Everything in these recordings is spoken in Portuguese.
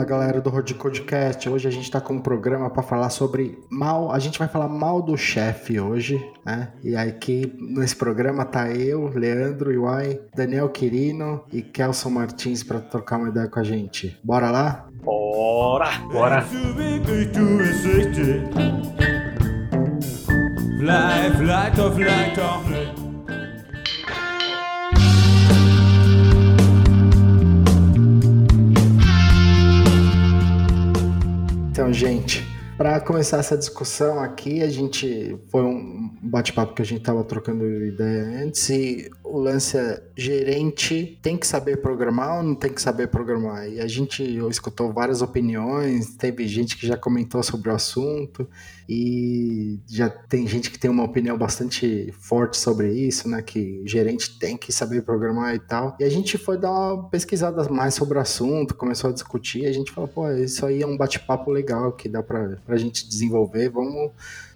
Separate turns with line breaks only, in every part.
Fala galera do Road Codecast. Hoje a gente está com um programa para falar sobre mal. A gente vai falar mal do chefe hoje, né? E aqui nesse programa tá eu, Leandro Iwai, Daniel Quirino e Kelson Martins para trocar uma ideia com a gente. Bora lá?
Bora!
Bora!
Fly, fly, fly, fly.
Então, gente, para começar essa discussão aqui, a gente foi um bate-papo que a gente estava trocando ideia antes e o lance é gerente tem que saber programar ou não tem que saber programar? E a gente escutou várias opiniões, teve gente que já comentou sobre o assunto e já tem gente que tem uma opinião bastante forte sobre isso, né? Que gerente tem que saber programar e tal. E a gente foi dar uma pesquisada mais sobre o assunto, começou a discutir, a gente falou, pô, isso aí é um bate-papo legal que dá pra, pra gente desenvolver, vamos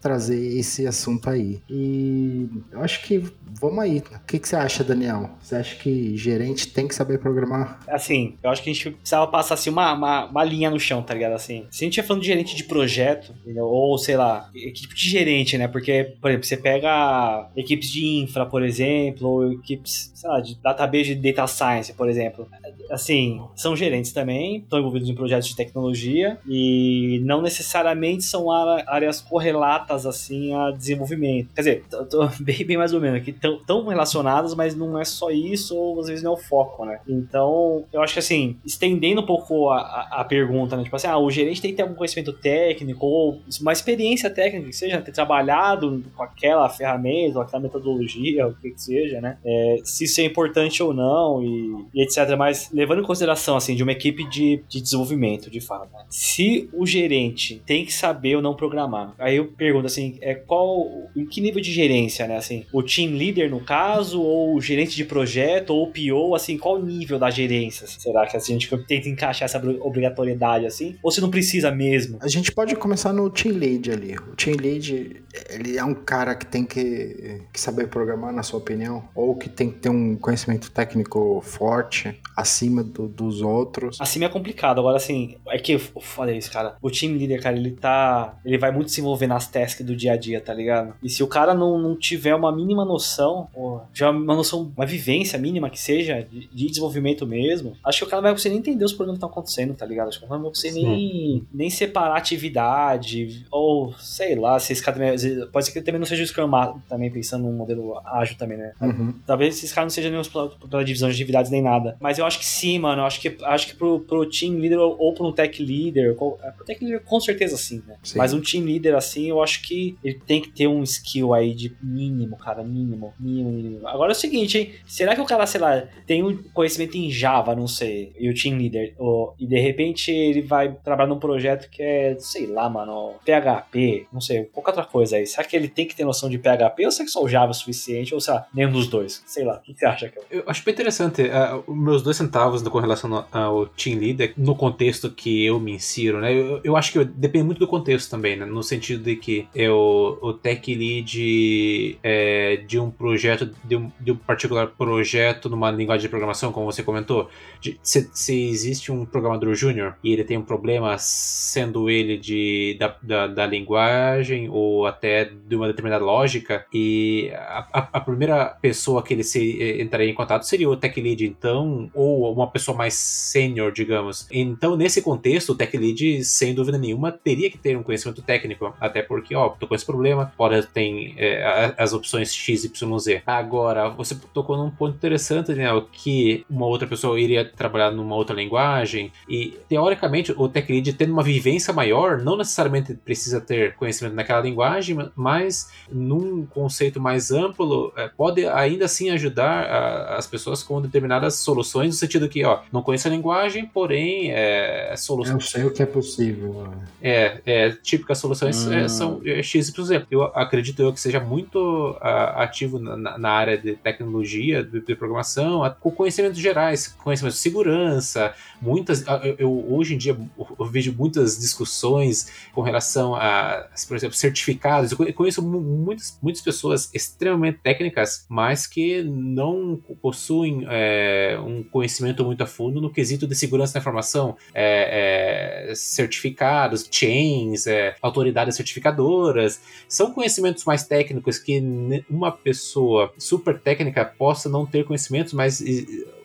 trazer esse assunto aí. E eu acho que vamos aí. O que, que você acha, Daniel? Você acha que gerente tem que saber programar?
Assim, eu acho que a gente precisava passar assim, uma, uma, uma linha no chão, tá ligado? Assim, se a gente ia falando de gerente de projeto, entendeu? ou sei lá, que tipo de gerente, né? Porque, por exemplo, você pega equipes de infra, por exemplo, ou equipes, sei lá, de database de data science, por exemplo. Assim, são gerentes também, estão envolvidos em projetos de tecnologia e não necessariamente são áreas correlatas assim a desenvolvimento. Quer dizer, bem, bem mais ou menos aqui, tão, tão relacionadas, mas não é só isso, ou às vezes não é o foco, né? Então, eu acho que assim, estendendo um pouco a, a, a pergunta, né? Tipo assim, ah, o gerente tem que ter algum conhecimento técnico, ou uma experiência técnica, que seja, ter trabalhado com aquela ferramenta, ou aquela metodologia, o que que seja, né? É, se isso é importante ou não, e, e, etc. Mas levando em consideração, assim, de uma equipe de, de desenvolvimento, de fato, né? se o gerente tem que saber ou não programar, aí eu pergunto, assim, é qual, em que nível de gerência, né, assim, o team leader no caso, ou o gerente de projeto, ou o PO, assim, qual nível da gerência? Será que assim, a gente tenta encaixar essa obrigatoriedade, assim, ou se não precisa mesmo?
A gente pode começar no team lead ali. O team lead, ele é um cara que tem que, que saber programar, na sua opinião, ou que tem que ter um conhecimento técnico forte, acima do, dos outros?
Acima é complicado, agora assim, é que eu falei isso, cara, o team leader, cara, ele tá, ele vai muito se envolver nas tasks do dia a dia, tá ligado? E se o cara não, não tiver uma mínima noção, ou já uma noção, uma vivência mínima que seja, de, de desenvolvimento mesmo, acho que o cara vai conseguir nem entender os problemas que estão acontecendo, tá ligado? Acho que o cara não vai conseguir nem, nem separar atividade, ou sei lá, se esse cara também, pode ser que ele também não seja o Scrum também pensando num modelo ágil também, né? Uhum. Talvez esse cara não seja nem pela, pela divisão de atividades nem nada. Mas eu acho que sim, mano. Eu acho que, acho que pro, pro team leader ou, ou pro tech leader, é, pro tech leader com certeza sim, né? Sim. Mas um team leader assim, eu acho que ele tem que ter um skill aí de mínimo, cara, mínimo, mínimo, mínimo. Agora é o seguinte, hein? Será que o cara, sei lá, tem um conhecimento em Java, não sei, e o team leader, ou, e de repente ele vai trabalhar num projeto que é, sei lá, mano, PHP, não sei, qualquer outra coisa aí. Será que ele tem que ter noção de PHP ou será que só o Java é suficiente, ou sei lá, nenhum dos dois? Sei lá, o que você acha, que
Eu acho bem interessante, uh, meus dois centavos com relação ao team leader, no contexto que eu me insiro, né? Eu, eu acho que depende muito do contexto também, né? No sentido de que eu o, tech lead é, de um projeto, de um, de um particular projeto numa linguagem de programação, como você comentou, de, se, se, existe um programador júnior e ele tem um problema, sendo ele de, da, da, da, linguagem ou até de uma determinada lógica, e a, a, a primeira pessoa que ele se, eh, entraria em contato seria o tech lead, então, ou uma pessoa mais sênior, digamos. Então, nesse contexto, o tech lead, sem dúvida nenhuma, teria que ter um conhecimento técnico, até porque, ó, tô com esse problema, fora tem é, as opções X, Y, Z. Agora, você tocou num ponto interessante, né, que uma outra pessoa iria trabalhar numa outra linguagem, e teoricamente o tech lead tendo uma vivência maior, não necessariamente precisa ter conhecimento naquela linguagem, mas num conceito mais amplo, é, pode ainda assim ajudar a, as pessoas com determinadas soluções, no sentido que, ó, não conheço a linguagem, porém, é, é solução.
Eu sei o que é possível.
É, é típicas soluções é, são é, X por exemplo, eu acredito eu que seja muito ativo na, na, área de tecnologia, de, de, programação, com conhecimentos gerais, conhecimentos de segurança, muitas, eu, eu, hoje em dia eu vejo muitas discussões com relação a, por exemplo, certificados, eu conheço muitas, muitas pessoas extremamente técnicas, mas que não possuem é, um conhecimento conhecimento muito a fundo no quesito de segurança da informação, é, é, certificados, chains, é, autoridades certificadoras. São conhecimentos mais técnicos que uma pessoa super técnica possa não ter conhecimentos, mas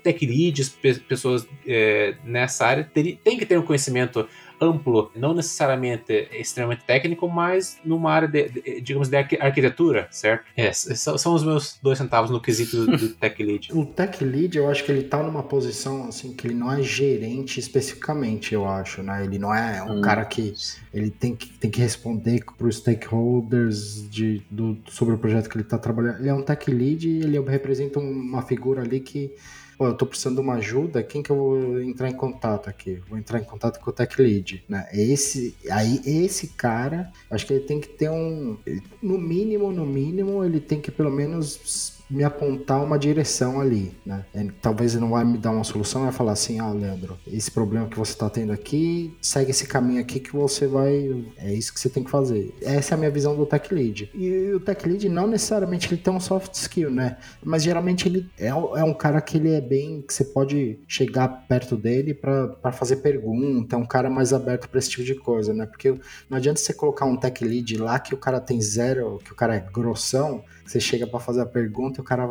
tech leads, pessoas é, nessa área, tem que ter um conhecimento amplo, não necessariamente extremamente técnico, mas numa área de, de digamos, de arquitetura, certo? É, são, são, os meus dois centavos no quesito do, do tech lead.
O tech lead, eu acho que ele tá numa posição, assim, que ele não é gerente especificamente, eu acho, né? Ele não é um hum. cara que ele tem que, tem que responder para os stakeholders de, do, sobre o projeto que ele está trabalhando. Ele é um tech lead e ele representa uma figura ali que pô, eu tô precisando de uma ajuda, quem que eu vou entrar em contato aqui? Vou entrar em contato com o Tech Lead, né? Esse, aí, esse cara, acho que ele tem que ter um, no mínimo, no mínimo, ele tem que pelo menos me apontar uma direção ali, né? Ele, talvez ele não vai me dar uma solução, vai falar assim, ah, Leandro, esse problema que você está tendo aqui, segue esse caminho aqui que você vai, é isso que você tem que fazer. Essa é a minha visão do Tech Lead. E o Tech Lead não necessariamente ele tem um soft skill, né? Mas geralmente ele é, é um cara que ele é bem, que você pode chegar perto dele para fazer pergunta, é um cara mais aberto para esse tipo de coisa, né? Porque não adianta você colocar um Tech Lead lá que o cara tem zero, que o cara é grossão, você chega para fazer a pergunta e o cara,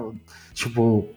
tipo,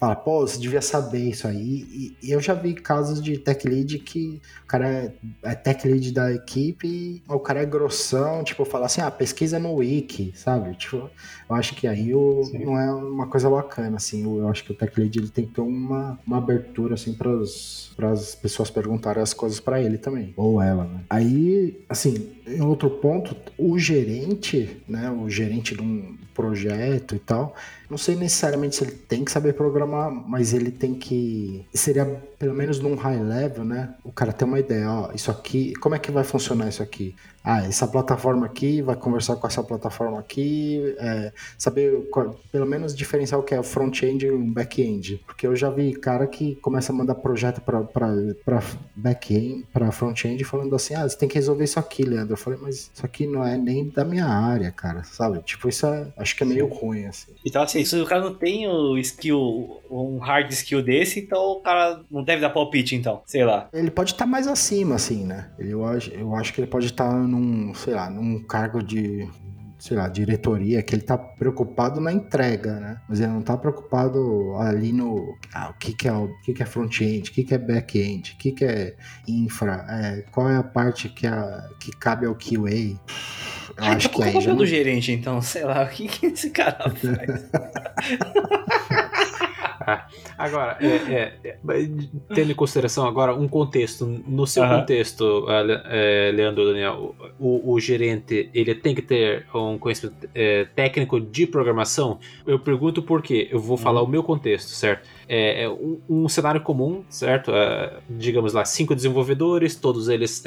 fala, pô, você devia saber isso aí. E, eu já vi casos de tech lead que o cara é, é tech lead da equipe, o cara é grossão, tipo, fala assim, ah, pesquisa no wiki, sabe? Tipo, eu acho que aí o, não é uma coisa bacana, assim. Eu acho que o tech lead ele tem que ter uma, uma abertura, assim, para as pessoas perguntarem as coisas para ele também, ou ela, né? Aí, assim, em outro ponto, o gerente, né, o gerente de um projeto e tal, não sei necessariamente se ele tem que saber programar, mas ele tem que. Seria pelo menos num high level, né? O cara tem uma ideia, ó, isso aqui, como é que vai funcionar isso aqui? Ah, essa plataforma aqui vai conversar com essa plataforma aqui, é, saber qual, pelo menos diferenciar o que é o front-end e o back-end. Porque eu já vi cara que começa a mandar projeto para back-end, para front-end, falando assim: ah, você tem que resolver isso aqui, Leandro. Eu falei, mas isso aqui não é nem da minha área, cara, sabe? Tipo, isso é, acho que é meio ruim, assim.
Então, assim, se o cara não tem o skill, um hard skill desse, então o cara não deve dar palpite, então, sei lá.
Ele pode estar tá mais acima, assim, né? Eu acho, eu acho que ele pode estar. Tá num, sei lá, num cargo de, sei lá, diretoria, que ele tá preocupado na entrega, né? Mas ele não tá preocupado ali no ah, o que que é o que que é front-end, o que que é back-end, o que que é infra, é, qual é a parte que, a, que cabe ao QA.
Eu acho que aí já não... do gerente, então, sei lá, o que que esse cara faz?
agora, é, é, é, tendo em consideração agora um contexto, no seu uhum. contexto, é, Leandro Daniel, o, o, gerente ele tem que ter um conhecimento é, técnico de programação. Eu pergunto por quê. Eu vou falar uhum. o meu contexto, certo? é, é um, um, cenário comum, certo? Digamos lá, cinco desenvolvedores, todos eles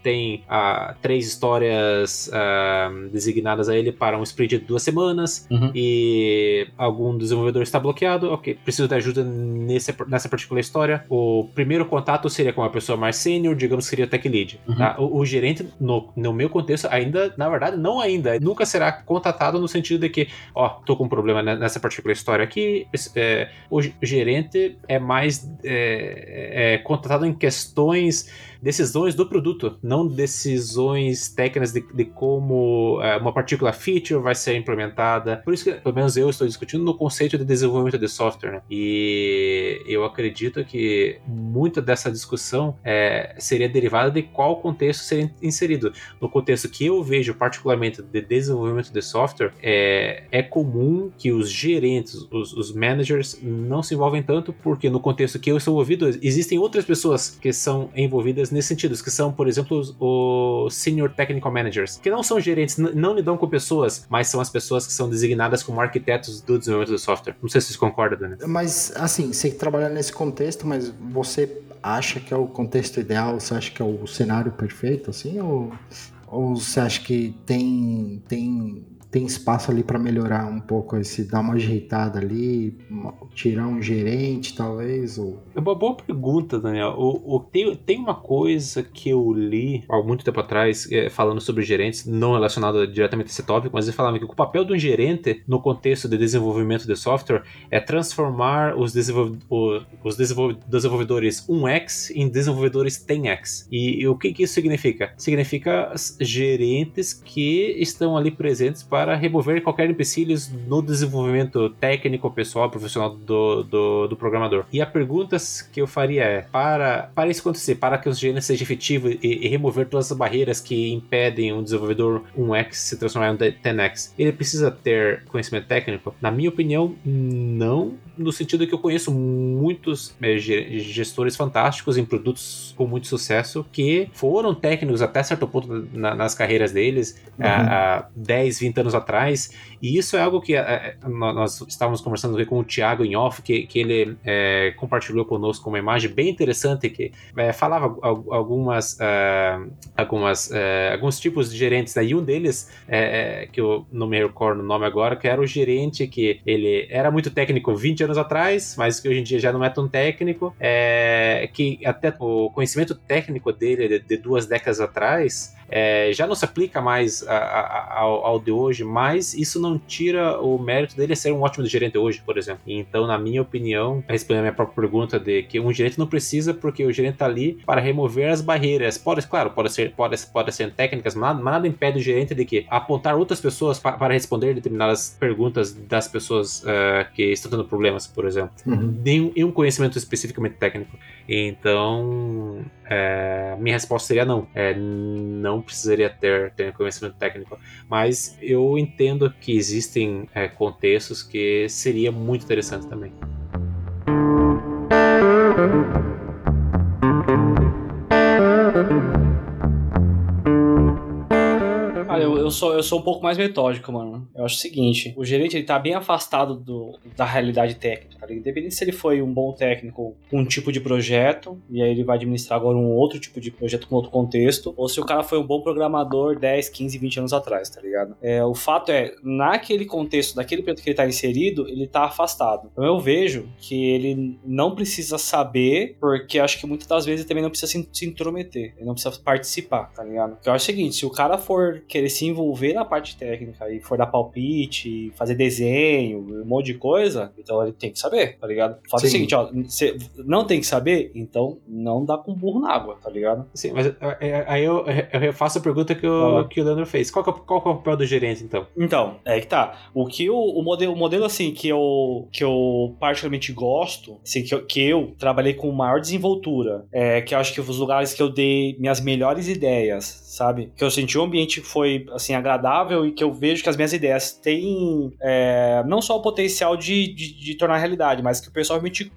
têm ah, três histórias ah, designadas a ele para um sprint de duas semanas uhum. e algum desenvolvedor está bloqueado, ok, preciso de ajuda nesse, nessa particular história. O primeiro contato seria com uma pessoa mais sênior, digamos que seria o tech lead. Uhum. Tá? O, o, gerente, no, no meu contexto, ainda, na verdade, não ainda, nunca será contatado no sentido de que, ó, tô com um problema nessa particular história aqui, é, o gerente é mais é, é, contratado em questões decisões do produto, não decisões técnicas de, de como é, uma partícula feature vai ser implementada. Por isso que, pelo menos eu estou discutindo no conceito de desenvolvimento de software. Né? E eu acredito que muita dessa discussão é, seria derivada de qual contexto seria inserido. No contexto que eu vejo particularmente de desenvolvimento de software, é, é comum que os gerentes, os, os managers, não se envolvem tanto, porque no contexto que eu estou envolvido, existem outras pessoas que são envolvidas nesse sentido, que são, por exemplo, os, Senior Technical Managers, que não são gerentes, não lidam com pessoas, mas são as pessoas que são designadas como arquitetos do desenvolvimento do software. Não sei se vocês concordam, Dani.
Mas, assim, você trabalha nesse contexto, mas você acha que é o contexto ideal? Você acha que é o cenário perfeito, assim? Ou, ou você acha que tem, tem tem espaço ali para melhorar um pouco esse, dar uma ajeitada ali, tirar um gerente talvez ou
É uma boa pergunta, Daniel. O, o- tem, tem uma coisa que eu li há muito tempo atrás, é, falando sobre gerentes, não relacionado diretamente a esse tópico, mas ele falava que o papel do gerente no contexto de desenvolvimento de software é transformar os, desenvolv o- os desenvol- desenvolvedores 1x em desenvolvedores 10x. E, o que, que isso significa? Significa gerentes que estão ali presentes para remover qualquer empecilhos no desenvolvimento técnico, pessoal, profissional do, do, do programador. E a pergunta que eu faria é: para, para isso acontecer, para que os gerentes sejam efetivos e, e remover todas as barreiras que impedem um desenvolvedor 1x se transformar em um 10x, ele precisa ter conhecimento técnico? Na minha opinião, não, no sentido que eu conheço muitos eh, ge- gestores fantásticos em produtos com muito sucesso que foram técnicos até certo ponto na- nas carreiras deles
Uhum.
há, há 10, 20 anos atrás. E isso é algo que eh, nó- nós estávamos conversando com o Thiago em off, que, que ele eh, compartilhou conosco uma imagem bem interessante que eh, falava al- algumas, ah, algumas eh, alguns tipos de gerentes. Né? E um deles, que eu não me recordo o nome agora, que era o gerente que ele era muito técnico 20 anos atrás, mas que hoje em dia já não é tão técnico, é, que até o conhecimento técnico dele de, de duas décadas atrás é, já não se aplica mais a- a- ao, ao de hoje, mas isso não tira o mérito dele ser um ótimo gerente hoje, por exemplo. Então, na minha opinião, respondendo a minha própria pergunta de que um gerente não precisa porque o gerente está ali para remover as barreiras. Pode, claro, pode ser, pode, pode ser técnicas, mas nada, mas nada impede o gerente de que apontar outras pessoas pa- para responder determinadas perguntas das pessoas eh, que estão tendo problemas, por exemplo
Uhum.
nenhum e um conhecimento especificamente técnico. Então, é, minha resposta seria não. É, não precisaria ter, ter conhecimento técnico. Mas eu entendo que existem é, contextos que seria muito interessante também.
Cara, eu, eu, sou, eu sou um pouco mais metódico, mano. Eu acho o seguinte: o gerente ele tá bem afastado do, da realidade técnica. Tá? ligado? Independente se ele foi um bom técnico com um tipo de projeto, e aí ele vai administrar agora um outro tipo de projeto com outro contexto, ou se o cara foi um bom programador 10, 15, 20 anos atrás, tá ligado? É, o fato é, naquele contexto, naquele projeto que ele tá inserido, ele tá afastado. Então eu vejo que ele não precisa saber, porque acho que muitas das vezes ele também não precisa se, se intrometer, ele não precisa participar, tá ligado? Porque eu acho o seguinte: se o cara for querer se envolver na parte técnica e for dar palpite, fazer desenho, um monte de coisa, então ele tem que saber, tá ligado? O fato é o seguinte, ó, você não tem que saber, então não dá com burro na água, tá ligado?
Sim, mas é, é, aí eu, eu refaço a pergunta que o,
Ah.
que o Leandro fez. Qual que, é, o- qual que é o papel do gerente, então?
Então, é que tá. O que o, o modelo, o modelo assim que eu que eu particularmente gosto, assim, que eu, que eu trabalhei com maior desenvoltura, é que eu acho que os lugares que eu dei minhas melhores ideias, sabe? Que eu senti o ambiente foi assim agradável e que eu vejo que as minhas ideias têm é, não só o potencial de, de, de tornar realidade, mas que o pessoal realmente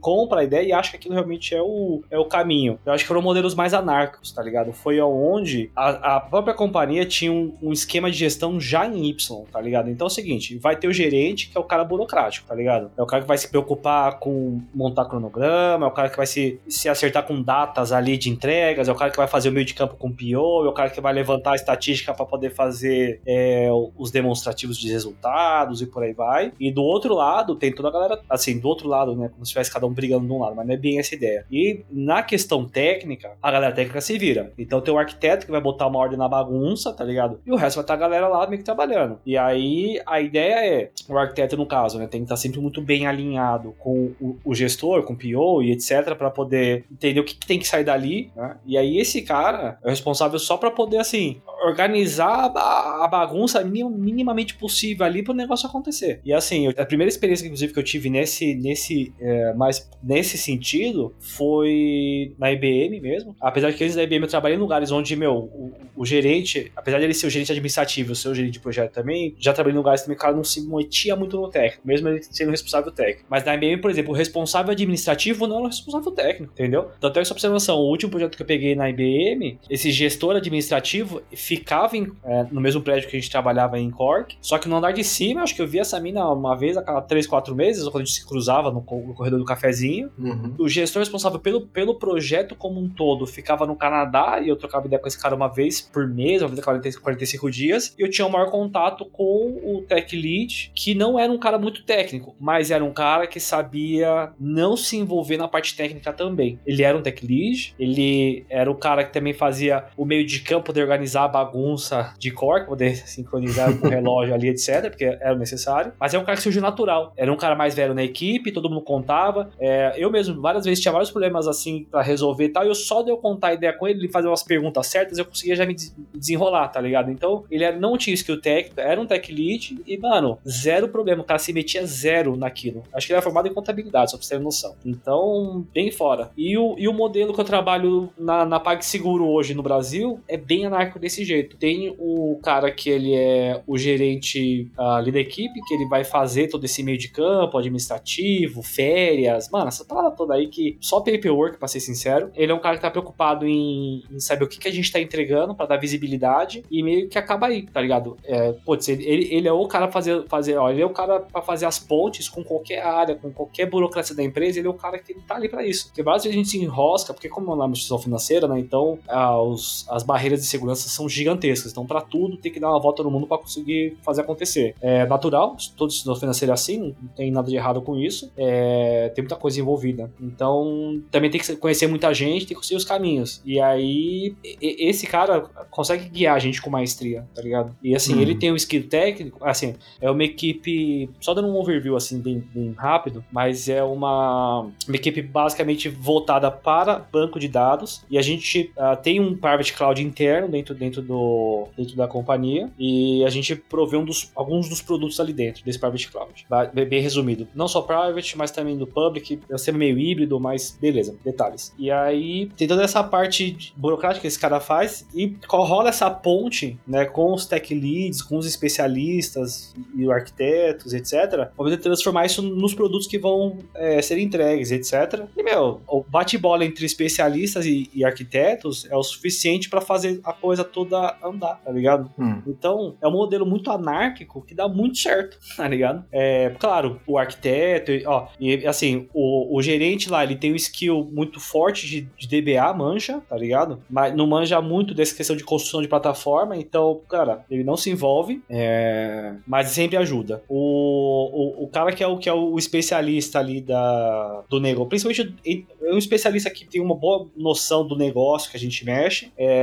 compra a ideia e acha que aquilo realmente é o, é o caminho. Eu acho que foram modelos mais anárquicos, tá ligado? Foi aonde a, a própria companhia tinha um, um esquema de gestão já em Y, tá ligado? Então é o seguinte, vai ter o gerente, que é o cara burocrático, tá ligado? É o cara que vai se preocupar com montar cronograma, é o cara que vai se, se acertar com datas ali de entregas, é o cara que vai fazer o meio de campo com PO, é o cara que vai levantar a estatística para poder fazer é, os demonstrativos de resultados e por aí vai. E do outro lado, tem toda a galera, assim, do outro lado, né? Como se tivesse cada um brigando de um lado, mas não é bem essa ideia. E na questão técnica, a galera técnica se vira. Então tem o arquiteto que vai botar uma ordem na bagunça, tá ligado? E o resto vai estar a galera lá meio que trabalhando. E aí a ideia é, o arquiteto no caso, né? Tem que estar sempre muito bem alinhado com o, o gestor, com o PO e etc, para poder entender o que, que tem que sair dali, né? E aí esse cara é o responsável só para poder, assim, organizar a, bagunça minim- minimamente possível ali para o negócio acontecer. E assim, eu- a primeira experiência, inclusive, que eu tive nesse, nesse, é, mais nesse sentido foi na IBM mesmo. Apesar de que eles da IBM eu trabalhei em lugares onde, meu, o, o gerente, apesar de ele ser o gerente administrativo, ser o gerente de projeto também, já trabalhei em lugares também que o cara não se metia muito no técnico, mesmo ele sendo responsável técnico. Mas na IBM, por exemplo, o responsável administrativo não era o responsável técnico, entendeu? Então, até só ter noção, o último projeto que eu peguei na IBM, esses gestores administrativo ficava em, é, no mesmo prédio que a gente trabalhava em Cork, só que no andar de cima, acho que eu via essa mina uma vez a cada 3, 4 meses, quando a gente se cruzava no, corredor do cafezinho.
Uhum.
O gestor responsável pelo, pelo projeto como um todo ficava no Canadá e eu trocava ideia com esse cara uma vez por mês, uma vez a 40, 45 dias, e eu tinha o maior contato com o tech lead, que não era um cara muito técnico, mas era um cara que sabia não se envolver na parte técnica também. Ele era um tech lead, ele era o cara que também fazia o meio de campo de organizar a bagunça de core, poder sincronizar com o relógio ali, etc, porque era necessário, mas é um cara que surgiu natural. Era um cara mais velho na equipe, todo mundo contava. É, eu mesmo, várias vezes, tinha vários problemas assim para resolver e tal, e eu só de eu contar a ideia com ele, ele fazer umas perguntas certas, eu conseguia já me desenrolar, tá ligado? Então, ele não tinha skill técnico, era um tech lead, e, mano, zero problema, o cara se metia zero naquilo. Acho que ele era formado em contabilidade, só pra você ter noção. Então, bem fora. E o, e o modelo que eu trabalho na, na PagSeguro hoje no Brasil é bem anárquico desse jeito. Tem o cara que ele é o gerente uh, ali da equipe, que ele vai fazer todo esse meio de campo, administrativo, férias, mano, essa parada toda aí que só paperwork, pra ser sincero. Ele é um cara que tá preocupado em, em saber o que, que a gente tá entregando para dar visibilidade e meio que acaba aí, tá ligado? É, putz, ele, ele é o cara fazer, fazer, ó, ele é o cara para fazer as pontes com qualquer área, com qualquer burocracia da empresa, ele é o cara que tá ali para isso. Porque várias vezes a gente se enrosca, porque como é uma instituição financeira, né, então ah, os, as barreiras de segurança são gigantescas, então para tudo tem que dar uma volta no mundo para conseguir fazer acontecer. É natural, todo instituição financeira é assim, não tem nada de errado com isso, é, tem muita coisa envolvida. Então também tem que conhecer muita gente, tem que conhecer os caminhos. E aí esse cara consegue guiar a gente com maestria, tá ligado? E assim, uhum. ele tem um skill técnico, assim, é uma equipe, só dando um overview assim, bem, bem rápido, mas é uma, uma equipe basicamente voltada para banco de dados e a gente uh, tem um private cloud interno dentro, dentro, do, dentro da companhia e a gente provê um dos, alguns dos produtos ali dentro desse private cloud, bem resumido. Não só private, mas também do public, é ser meio híbrido, mas beleza, detalhes. E aí tem toda essa parte burocrática que esse cara faz e rola essa ponte, né, com os tech leads, com os especialistas e os arquitetos, etc, para poder transformar isso nos produtos que vão é, ser entregues, etc. E, meu, o bate-bola entre especialistas e, e, arquitetos é o suficiente para fazer a coisa toda andar, tá ligado? Hum. Então, é um modelo muito anárquico que dá muito certo, tá ligado? É, claro, o arquiteto, ó, e assim, o, o gerente lá, ele tem um skill muito forte de, de DBA, mancha, tá ligado? Mas não manja muito dessa questão de construção de plataforma, então, cara, ele não se envolve, é... mas sempre ajuda. O, o, o, cara que é o, que é o especialista ali da, do negócio, principalmente é um especialista que tem uma boa noção do negócio que a gente mexe, é...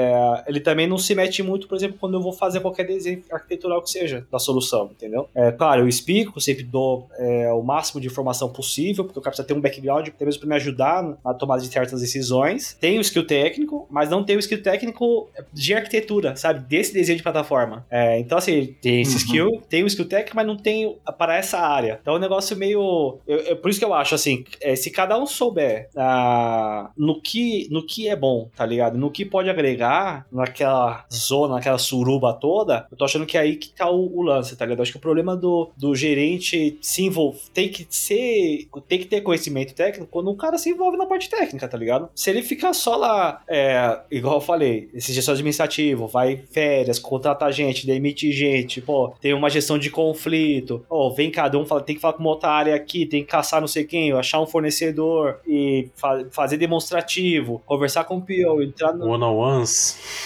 ele também não se mete muito, por exemplo, quando eu vou fazer qualquer desenho arquitetural que seja da solução, entendeu? É, claro, eu explico, sempre dou é, o máximo de informação possível, porque o cara precisa ter um background, até mesmo para me ajudar na tomada de certas decisões. Tem o skill técnico, mas não tem o skill técnico de arquitetura, sabe? Desse desenho de plataforma. É, então, assim, tem esse uhum. skill, tem o skill técnico, mas não tem para essa área. Então, é um negócio meio. Eu, eu, por isso que eu acho, assim, é, se cada um souber uh, no, que, no que é bom, tá ligado? No que pode agregar naquela zona, naquela suruba toda, eu tô achando que é aí que tá o, o lance, tá ligado? Eu acho que o problema do, do gerente se envolver tem que ser. tem que ter conhecimento técnico quando o cara se envolve na parte técnica, tá ligado? Se ele ficar só lá, é, igual eu falei, esse gestor administrativo vai férias, contrata gente, demite gente, pô, tem uma gestão de conflito, pô, vem cada um, fala, tem que falar com uma outra área aqui, tem que caçar não sei quem, achar um fornecedor e fa fazer demonstrativo, conversar com o PO, entrar no...
One-on-ones.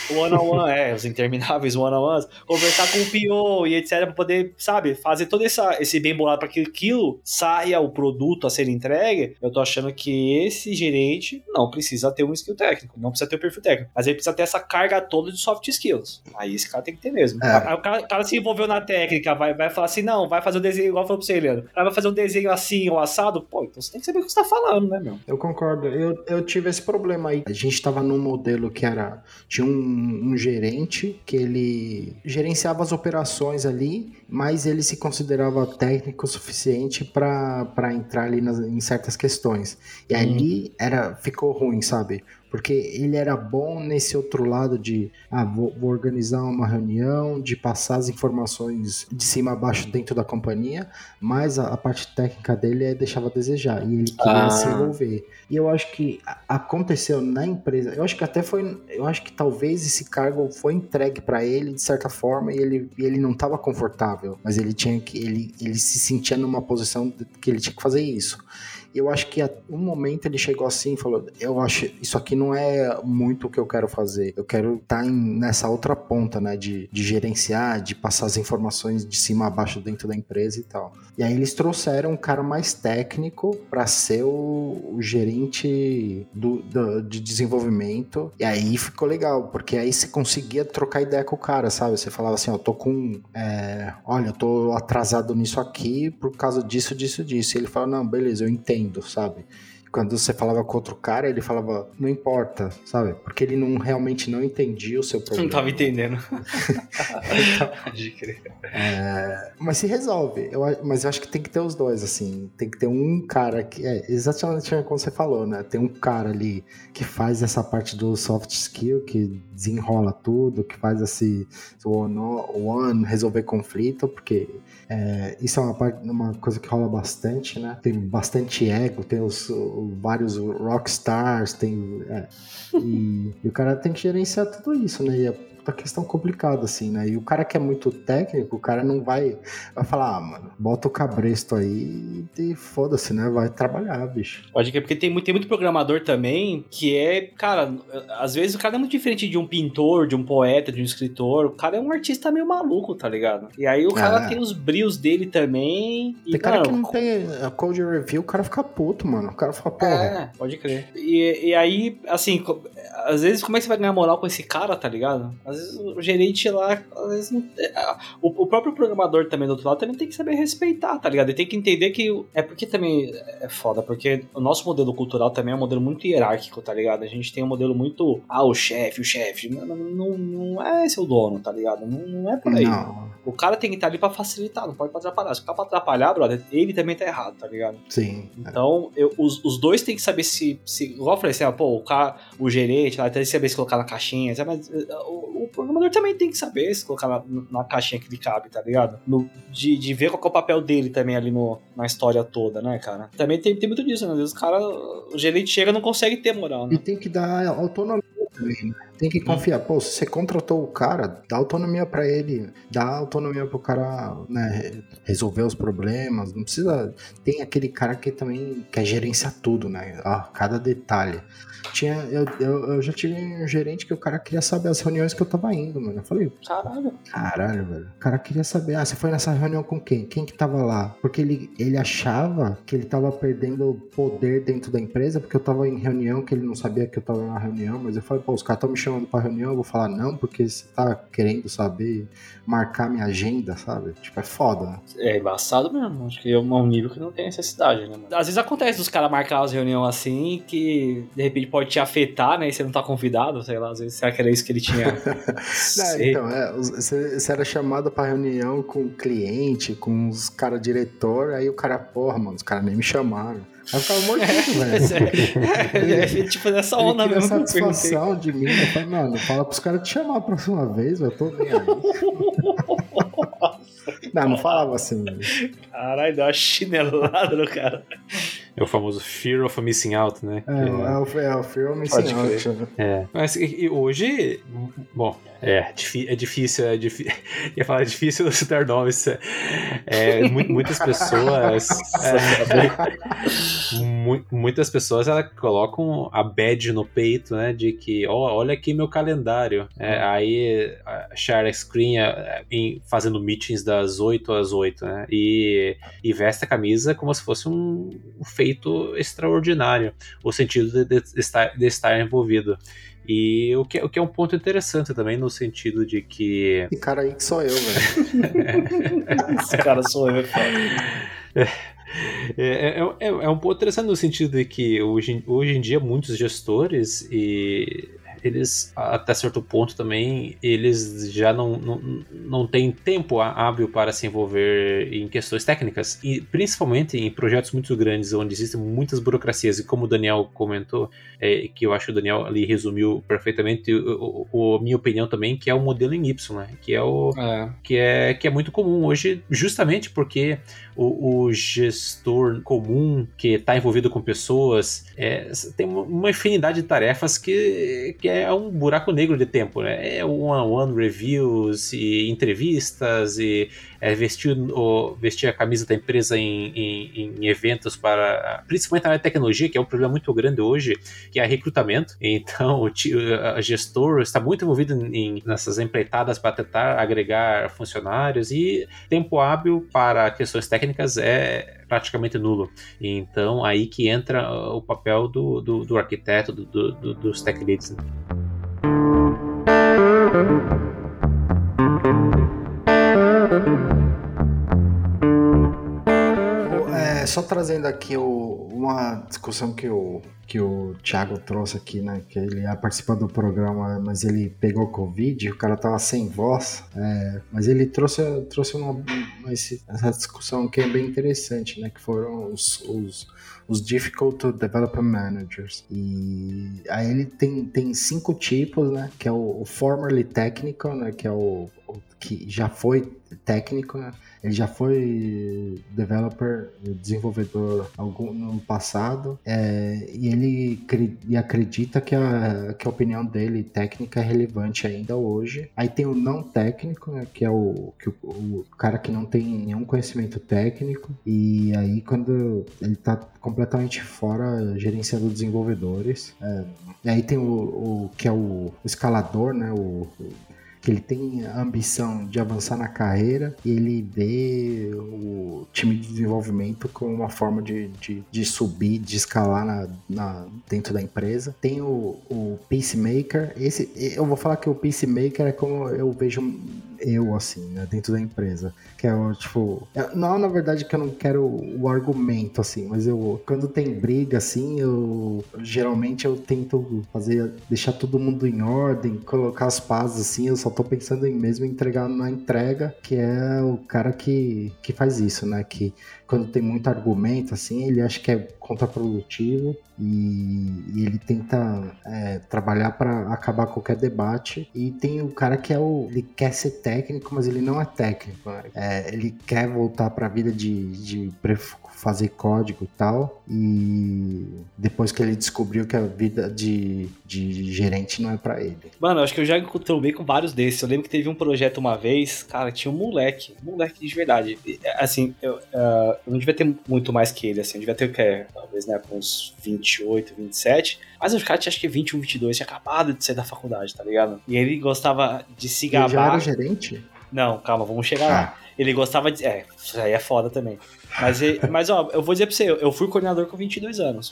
One-on-one, é, os intermináveis one-on-ones, conversar com o PO e etc, pra poder, sabe, fazer todo essa, esse bem bolado para que aquilo saia o produto a ser entregue, eu tô achando que esse gerente não precisa ter um skill técnico, não precisa ter o um perfil técnico, mas ele precisa ter essa carga toda de soft skills. Aí esse cara tem que ter mesmo. É. Aí o cara, o cara, se envolveu na técnica, vai, vai falar assim: não, vai fazer o um desenho igual falou pra você, Leandro. Aí vai fazer um desenho assim ou assado. Pô, então você tem que saber o que você tá falando, né, meu?
Eu concordo. Eu, eu tive esse problema aí. A gente tava num modelo que era. Tinha um, um gerente que ele gerenciava as operações ali, mas ele se considerava técnico o suficiente para entrar ali nas, em certas questões. E hum. ali era, ficou ruim, sabe? Porque ele era bom nesse outro lado de, ah, vou, vou organizar uma reunião, de passar as informações de cima a baixo dentro da companhia, mas a, a parte técnica dele é, deixava a desejar e ele queria
Ah.
se envolver. E eu acho que aconteceu na empresa, eu acho que até foi, eu acho que talvez esse cargo foi entregue para ele de certa forma e ele, e ele não estava confortável, mas ele tinha que, ele, ele se sentia numa posição que ele tinha que fazer isso. Eu acho que a um momento ele chegou assim e falou: Eu acho isso aqui não é muito o que eu quero fazer. Eu quero estar nessa outra ponta, né? De, de gerenciar, de passar as informações de cima a baixo dentro da empresa e tal. E aí eles trouxeram um cara mais técnico para ser o, o gerente do, do- de desenvolvimento. E aí ficou legal, porque aí você conseguia trocar ideia com o cara, sabe? Você falava assim: Ó, tô com. é, olha, eu tô atrasado nisso aqui por causa disso, disso, disso. E ele fala: Não, beleza, eu entendo, sabe? Quando você falava com outro cara, ele falava, não importa, sabe? Porque ele não realmente não entendia o seu problema.
Não tava entendendo. Pode crer.
É, mas se resolve. Eu, mas eu acho que tem que ter os dois, assim. Tem que ter um cara que. É exatamente como você falou, né? Tem um cara ali que faz essa parte do soft skill, que desenrola tudo, que faz esse one, one resolver conflito, porque é, isso é uma, parte, uma coisa que rola bastante, né? Tem bastante ego, tem os, vários rockstars, tem. é, e, e o cara tem que gerenciar tudo isso, né? E uma questão complicada, assim, né? E o cara que é muito técnico, o cara não vai, vai falar, ah, mano, bota o cabresto aí e foda-se, né? Vai trabalhar, bicho.
Pode crer, porque tem muito, tem muito programador também que é, cara, às vezes o cara é muito diferente de um pintor, de um poeta, de um escritor. O cara é um artista meio maluco, tá ligado? E aí o cara
É.
tem os brios dele também. E,
Tem cara que não tem a code review, o cara fica puto, mano. O cara fala, porra.
É, pode crer. E, e aí, assim, às vezes, como é que você vai ganhar moral com esse cara, tá ligado? Às vezes o gerente lá, às vezes não. é, O, o próprio programador também do outro lado também tem que saber respeitar, tá ligado? Ele tem que entender que. É porque também é foda, porque o nosso modelo cultural também é um modelo muito hierárquico, tá ligado? A gente tem um modelo muito. Ah, o chefe, o chefe. Não, não, não, é esse o dono, tá ligado? Não, não é por aí.
Não,
O cara tem que estar ali pra facilitar, não pode atrapalhar. Se o cara pra atrapalhar, brother, ele também tá errado, tá ligado?
sim.
Então, eu- os, os dois têm que saber se, se. Igual eu falei assim, ah, pô, o, cara, o gerente lá tem que saber se colocar na caixinha, mas eh, o, o programador também tem que saber se colocar na, na caixinha que lhe cabe, tá ligado? No- de, de ver qual é o papel dele também ali no, na história toda, né, cara? Também tem, tem muito disso, né? Às vezes o cara, o gerente chega e não consegue ter moral,
E
né?
tem que dar autonomia também, né? Tem que confiar. Pô, se você contratou o cara, dá autonomia pra ele. Dá autonomia pro cara, né, resolver os problemas. Não precisa... Tem aquele cara que também quer gerenciar tudo, né? Ah, cada detalhe. Tinha, eu, eu, eu já tive um gerente que o cara queria saber as reuniões que eu tava indo, mano. Eu falei,
Caralho.
Caralho, velho. O cara queria saber, ah, você foi nessa reunião com quem? Quem que tava lá? Porque ele, ele achava que ele tava perdendo poder dentro da empresa, porque eu tava em reunião, que ele não sabia que eu tava na reunião, mas eu falei, pô, os caras estão me chamando pra reunião, eu vou falar não, porque você tá querendo saber marcar minha agenda, sabe? Tipo, é foda, né?
É embaçado mesmo. Acho que é um nível que não tem necessidade, né, mano? Às vezes acontece dos caras marcar as reuniões assim que de repente pode te afetar, né? E você não tá convidado, sei lá. Às vezes será que era isso que ele tinha.
Não, então, é, você, era chamado pra reunião com o cliente, com os caras diretor, aí o cara, porra, mano, os caras nem me chamaram. Aí eu ficava mordido, velho.
é, é, tipo nessa
Ele
onda
queria
mesmo.
satisfação de mim. Eu falei, mano, fala pros caras te chamar a próxima vez, eu tô nem aí. Não, não falava assim. velho.
Caralho, deu uma chinelada no cara.
É o famoso Fear of Missing Out, né?
É, é, o, é o filme
Pode
sim,
crer.
É. Mas e- e hoje, bom, é, é difícil, é difícil. Ia falar é difícil citar nomes. É, mu- muitas pessoas. é, mu- muitas pessoas elas colocam a badge no peito, né? De que, ó, olha aqui meu calendário. É, aí a share screen é, em- fazendo meetings das 8 às 8, né? E, e veste a camisa como se fosse um, um feito extraordinário. O sentido de, de estar, de estar envolvido. E o que, o que é um ponto interessante também, no sentido de que.
Esse cara aí que sou eu, velho.
Esse cara sou eu, é foda.
É, é, é, é um ponto interessante no sentido de que hoje, em- hoje em dia muitos gestores e eles, até certo ponto também, eles já não, não, não têm tempo hábil para se envolver em questões técnicas. E principalmente em projetos muito grandes, onde existem muitas burocracias. E como o Daniel comentou, é, que eu acho que o Daniel ali resumiu perfeitamente o, o, a minha opinião também, que é o modelo em Y, né? Que é o é. que é que é muito comum hoje, justamente porque o, o gestor comum que está envolvido com pessoas é, tem uma infinidade de tarefas que, que é um buraco negro de tempo, né? É one-on-one reviews e entrevistas e é, vestir, o, vestir a camisa da empresa em, em, em, eventos para, principalmente na área de tecnologia, que é um problema muito grande hoje, que é recrutamento. Então, o, o gestor está muito envolvido em, nessas empreitadas para tentar agregar funcionários e tempo hábil para questões técnicas é praticamente nulo. Então, aí que entra o papel do, do, do arquiteto, do, do, dos tech leads.
Só trazendo aqui o, uma discussão que o, que o Thiago trouxe aqui, né? Que ele ia participar do programa, mas ele pegou Covid, o cara tava sem voz. É, mas ele trouxe, trouxe uma, uma, essa discussão que é bem interessante, né? Que foram os, os, os Difficult Developer Managers. E aí ele tem, tem cinco tipos, né? Que é o, o Formerly Technical, né? Que é o, o que já foi técnico, né? Ele já foi developer, desenvolvedor algum, no passado, é, e ele e acredita que a, que a opinião dele técnica é relevante ainda hoje. Aí tem o não técnico, né, que é o, que o, o, cara que não tem nenhum conhecimento técnico, e aí quando ele está completamente fora gerenciando desenvolvedores. É, e aí tem o, o que é o escalador, né, o, que ele tem a ambição de avançar na carreira e ele vê o time de desenvolvimento como uma forma de, de, de subir, de escalar na, na, dentro da empresa. Tem o, o Peacemaker, esse eu vou falar que o Peacemaker é como eu vejo eu, assim, né, dentro da empresa. Que é tipo, é, não, na verdade, que eu não quero o argumento, assim, mas eu, quando tem briga, assim, eu, geralmente eu tento fazer, deixar todo mundo em ordem, colocar as pazes, assim, eu só tô pensando em mesmo entregar na entrega, que é o cara que, que faz isso, né, que quando tem muito argumento, assim, ele acha que é contraprodutivo e, e ele tenta é, trabalhar para acabar qualquer debate. E tem o cara que é o. Ele quer ser técnico, mas ele não é técnico. Né? É, ele quer voltar para a vida de, de fazer código e tal. E depois que ele descobriu que a vida de, de gerente não é para ele.
Mano, acho que eu já encontrei com vários desses. Eu lembro que teve um projeto uma vez, cara, tinha um moleque, um moleque de verdade. Assim, eu, uh, eu não devia ter muito mais que ele, assim, devia ter o que? Talvez, né, uns 28, 27. Mas o tinha acho que 21, 22, tinha acabado de sair da faculdade, tá ligado? E ele gostava de se gabar. Ele já
era gerente?
Não, calma, vamos chegar ah. lá. Ele gostava de. É, isso aí é foda também. Mas, mas ó, eu vou dizer pra você, eu fui coordenador com 22 anos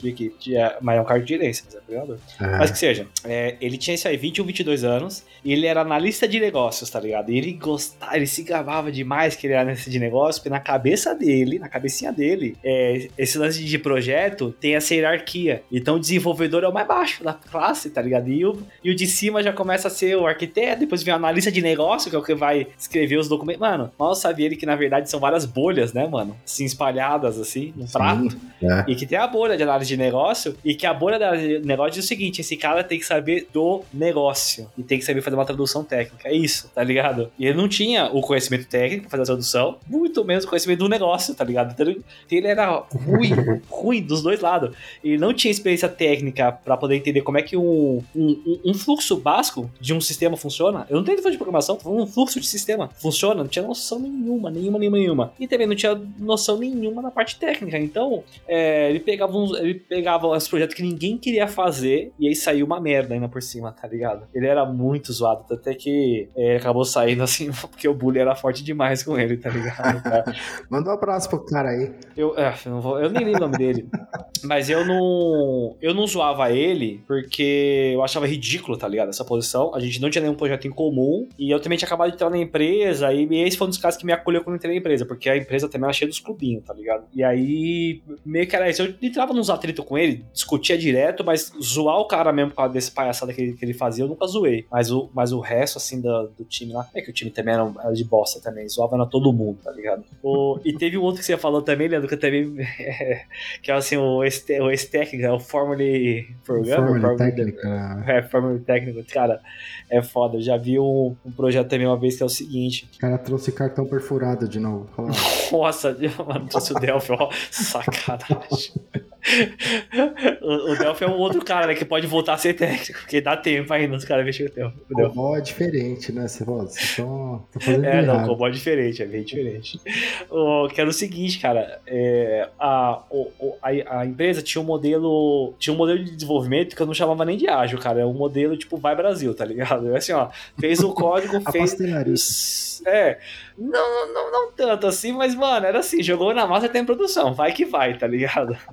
é, mas é um cargo de gerência, mas é coordenador. Uhum. Mas que seja, é, ele tinha isso aí, 21, 22 anos, e ele era analista de negócios, tá ligado? E ele gostava, ele se gravava demais que ele era analista de negócios, porque na cabeça dele, na cabecinha dele, é, esse lance de projeto tem essa hierarquia. Então o desenvolvedor é o mais baixo da classe, tá ligado? E o, e o de cima já começa a ser o arquiteto, depois vem o analista de negócio, que é o que vai escrever os documentos. Mano, mal sabia ele que na verdade são várias bolhas, né, mano? Assim, espalhadas assim no prato. É. E que tem a bolha de análise de negócio. E que a bolha de negócio diz o seguinte: esse cara tem que saber do negócio. E tem que saber fazer uma tradução técnica. É isso, tá ligado? E ele não tinha o conhecimento técnico pra fazer a tradução, muito menos o conhecimento do negócio, tá ligado? Então ele era ruim, ruim dos dois lados. Ele não tinha experiência técnica para poder entender como é que um, um, um, fluxo básico de um sistema funciona. Eu não tenho de programação, um fluxo de sistema funciona, não tinha noção nenhuma, nenhuma, nenhuma, nenhuma. E também não tinha noção nenhuma na parte técnica. Então, é, ele, pegava uns, ele pegava os projetos que ninguém queria fazer e aí saiu uma merda ainda por cima, tá ligado? Ele era muito zoado, até que é, acabou saindo assim, porque o bullying era forte demais com ele, tá ligado?
Manda um abraço pro cara aí.
Eu, é, eu, vou, eu nem lembro o nome dele. Mas eu não. Eu não zoava ele porque eu achava ridículo, tá ligado? Essa posição. A gente não tinha nenhum projeto em comum. E eu também tinha acabado de entrar na empresa e esse foi um dos casos que me acolheu quando eu entrei na empresa, porque a empresa também era cheia dos tá ligado? E aí, meio que era isso. Eu entrava nos atritos com ele, discutia direto, mas zoar o cara mesmo por causa desse palhaçada que ele, que ele fazia, eu nunca zoei. Mas o, mas o resto, assim, do, do time lá, é que o time também era, era de bosta também, zoava na todo mundo, tá ligado? O, e teve um outro que você falou também, Leandro, que eu também. que é assim, o ST, o Formula Programmer.
Fórmula técnica.
É, Formula técnico. Cara, é foda. Eu já vi um, um projeto também uma vez que é o seguinte.
O cara trouxe cartão perfurado de novo.
Nossa, mano, trouxe o Delphi, ó. Sacanagem. o, o Delphi é um outro cara, né, que pode voltar a ser técnico, porque dá tempo ainda os caras mexerem o Delphi. O.
COBOL é diferente, né? Você vocês estão fazendo
É, não, o. COBOL é diferente, é bem diferente. O, que era o seguinte, cara, é, a, o- a, a empresa tinha um modelo. Tinha um modelo de desenvolvimento que eu não chamava nem de ágil, cara. É um modelo tipo Vai Brasil, tá ligado? É assim, ó, fez o código, fez. É, não, não, não tanto assim, mas, mano, era assim, jogou na massa tem produção, vai que vai, tá ligado?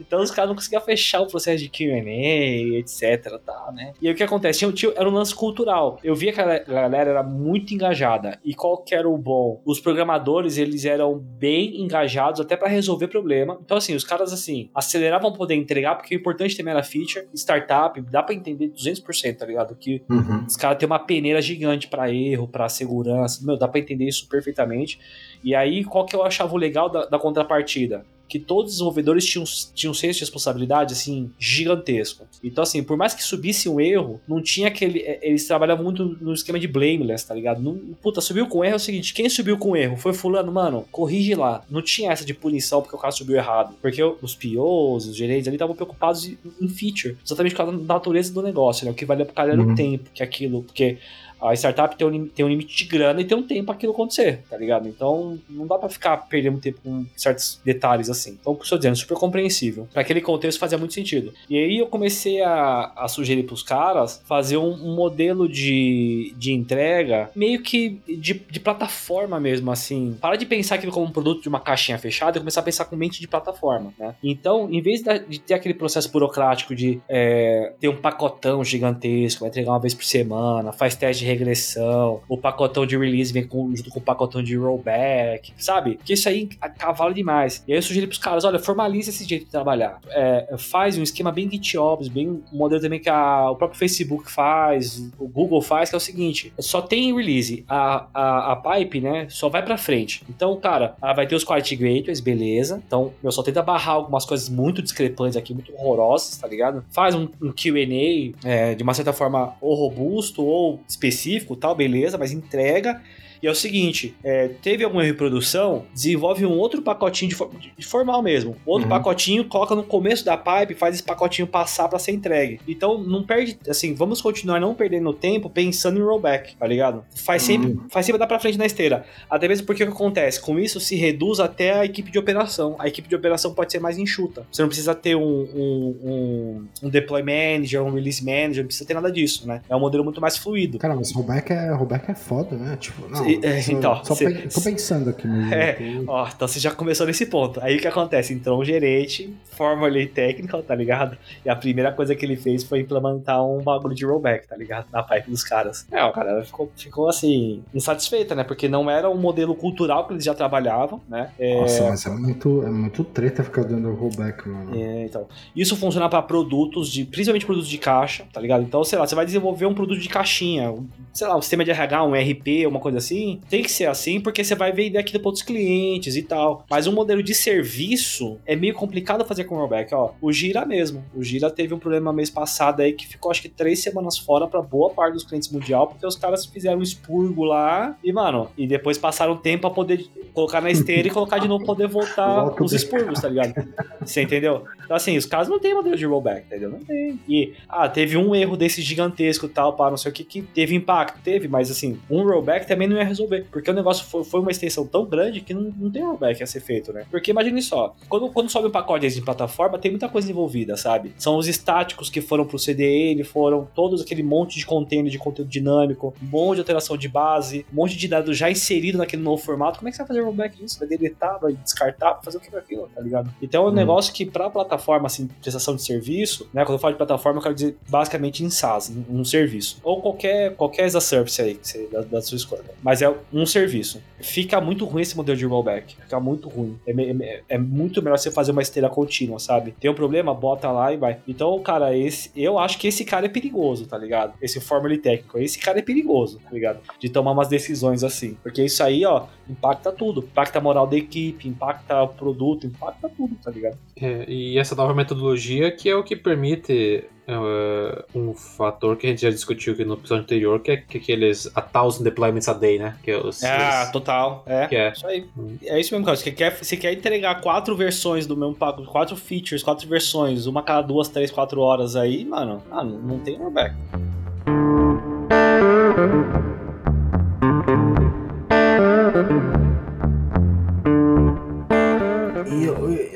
Então os caras não conseguiam fechar o processo de Q&A, etc, tá, né? E aí o que acontece? Tinha, tinha- era um lance cultural. Eu via que a galera era muito engajada. E qual que era o bom? Os programadores, eles eram bem engajados até pra resolver problema. Então, assim, os caras, assim, aceleravam poder entregar, porque o importante também era feature. Startup, dá pra entender 200%, tá ligado? Que
Uhum.
os caras têm uma peneira gigante pra erro, pra segurança. Meu, dá pra entender isso perfeitamente. E aí, qual que eu achava legal da, da contrapartida? Que todos os desenvolvedores tinham, tinham um senso de responsabilidade, assim, gigantesco. Então, assim, por mais que subisse um erro, não tinha aquele. eh, Eles trabalhavam muito no esquema de blameless, tá ligado? Não, puta, subiu com erro é o seguinte: quem subiu com erro? Foi Fulano, mano, corrige lá. Não tinha essa de punição porque o cara subiu errado. Porque os POs, os gerentes ali estavam preocupados em, feature. Exatamente por causa da natureza do negócio, né? O que valia pro cara era
Uhum.
o tempo que aquilo. Porque a startup tem um, tem um limite de grana e tem um tempo pra aquilo acontecer, tá ligado? Então não dá pra ficar perdendo tempo com certos detalhes assim. Então, o que eu estou dizendo, super compreensível. Pra aquele contexto fazia muito sentido. E aí eu comecei a, a sugerir pros caras fazer um, um modelo de, de entrega meio que de, de plataforma mesmo, assim. Para de pensar aquilo como um produto de uma caixinha fechada e começar a pensar com mente de plataforma, né? Então, em vez de ter aquele processo burocrático de é, ter um pacotão gigantesco, vai entregar uma vez por semana, faz teste de regressão, o pacotão de release vem com- junto com o pacotão de rollback, sabe? Que isso aí cavalo demais. E aí eu sugeri pros caras, olha, formaliza esse jeito de trabalhar. É, faz um esquema bem GitOps, bem um modelo também que a- o próprio Facebook faz, o Google faz, que é o seguinte, só tem release, a, a, a pipe, né, só vai pra frente. Então, cara, ela vai ter os quality gateways, beleza. Então, eu só tenta barrar algumas coisas muito discrepantes aqui, muito horrorosas, tá ligado? Faz um, um Q&A é, de uma certa forma ou robusto ou específico, tal, beleza, mas entrega. E é o seguinte, é, teve algum erro de produção, desenvolve um outro pacotinho de, for- de formal mesmo. Outro
Uhum.
pacotinho, coloca no começo da pipe, faz esse pacotinho passar pra ser entregue. Então, não perde, assim, vamos continuar não perdendo tempo pensando em rollback, tá ligado? Faz sempre, faz sempre dar pra frente na esteira. Até mesmo porque o que acontece? Com isso se reduz até a equipe de operação. A equipe de operação pode ser mais enxuta. Você não precisa ter um, um, um, um deploy manager, um release manager, não precisa ter nada disso, né? É um modelo muito mais fluido.
Cara, mas rollback é, rollback é foda, né? Tipo, não.
É,
só,
então,
só
cê-
pe- tô pensando aqui mesmo.
É,
tô-
Ó, então você já começou nesse ponto. Aí o que acontece? Entrou um gerente, formerly technical, tá ligado? E a primeira coisa que ele fez foi implementar um bagulho de rollback, tá ligado? Na pipe dos caras. É, o cara ficou, ficou assim, insatisfeita, né? Porque não era um modelo cultural que eles já trabalhavam, né? É,
Nossa, mas é muito, é muito treta ficar dando rollback, mano.
é, então. Isso funciona para produtos de, principalmente produtos de caixa, tá ligado? Então, sei lá, você vai desenvolver um produto de caixinha, sei lá, um sistema de RH, um RP, uma coisa assim, tem que ser assim porque você vai vender aquilo para outros clientes e tal. Mas um modelo de serviço é meio complicado fazer com rollback, ó. O Gira mesmo. O Gira teve um problema mês passado aí que ficou acho que três semanas fora para boa parte dos clientes mundial porque os caras fizeram um expurgo lá e, mano, e depois passaram tempo para poder colocar na esteira e colocar de novo poder voltar
Volta o
os expurgos, tá ligado? Você entendeu? Então, assim, os caras não tem modelo de rollback, entendeu? Não tem. E, ah, teve um erro desse gigantesco tal, para não sei o que, que teve impacto. Teve, mas, assim, um rollback também não ia resolver. Porque o negócio foi, foi uma extensão tão grande que não, não tem rollback a ser feito, né? Porque imagine só, quando, quando sobe um pacote de plataforma, tem muita coisa envolvida, sabe? São os estáticos que foram pro CDN, foram todos aquele monte de container de conteúdo dinâmico, um monte de alteração de base, um monte de dados já inserido naquele novo formato. Como é que você vai fazer rollback disso? Vai deletar, vai descartar, vai fazer o que com aquilo, tá ligado? Então é um
Hum.
negócio que pra plataforma, assim, prestação de serviço, né? Quando eu falo de plataforma, eu quero dizer basicamente em SaaS, um um serviço. Ou qualquer, qualquer as a service aí, que você, da, da sua escolha. Mas mas é um serviço. Fica muito ruim esse modelo de rollback. Fica muito ruim. É, é- é muito melhor você fazer uma esteira contínua, sabe? Tem um problema, bota lá e vai. Então, cara, esse, eu acho que esse cara é perigoso, tá ligado? Esse Fórmula técnico. Esse cara é perigoso, tá ligado? De tomar umas decisões assim. Porque isso aí, ó, impacta tudo. Impacta a moral da equipe, impacta o produto, impacta tudo, tá ligado?
É, e essa nova metodologia que é o que permite é, um fator que a gente já discutiu aqui no episódio anterior, que é que aqueles a thousand deployments a day, né? Que é os,
Ah,
os-
total. É.
que é.
Isso aí. É isso mesmo, cara. Você quer, você quer entregar quatro versões do mesmo pacote, quatro features, quatro versões, uma cada duas, três, quatro horas aí, mano. Ah, não, não tem rollback.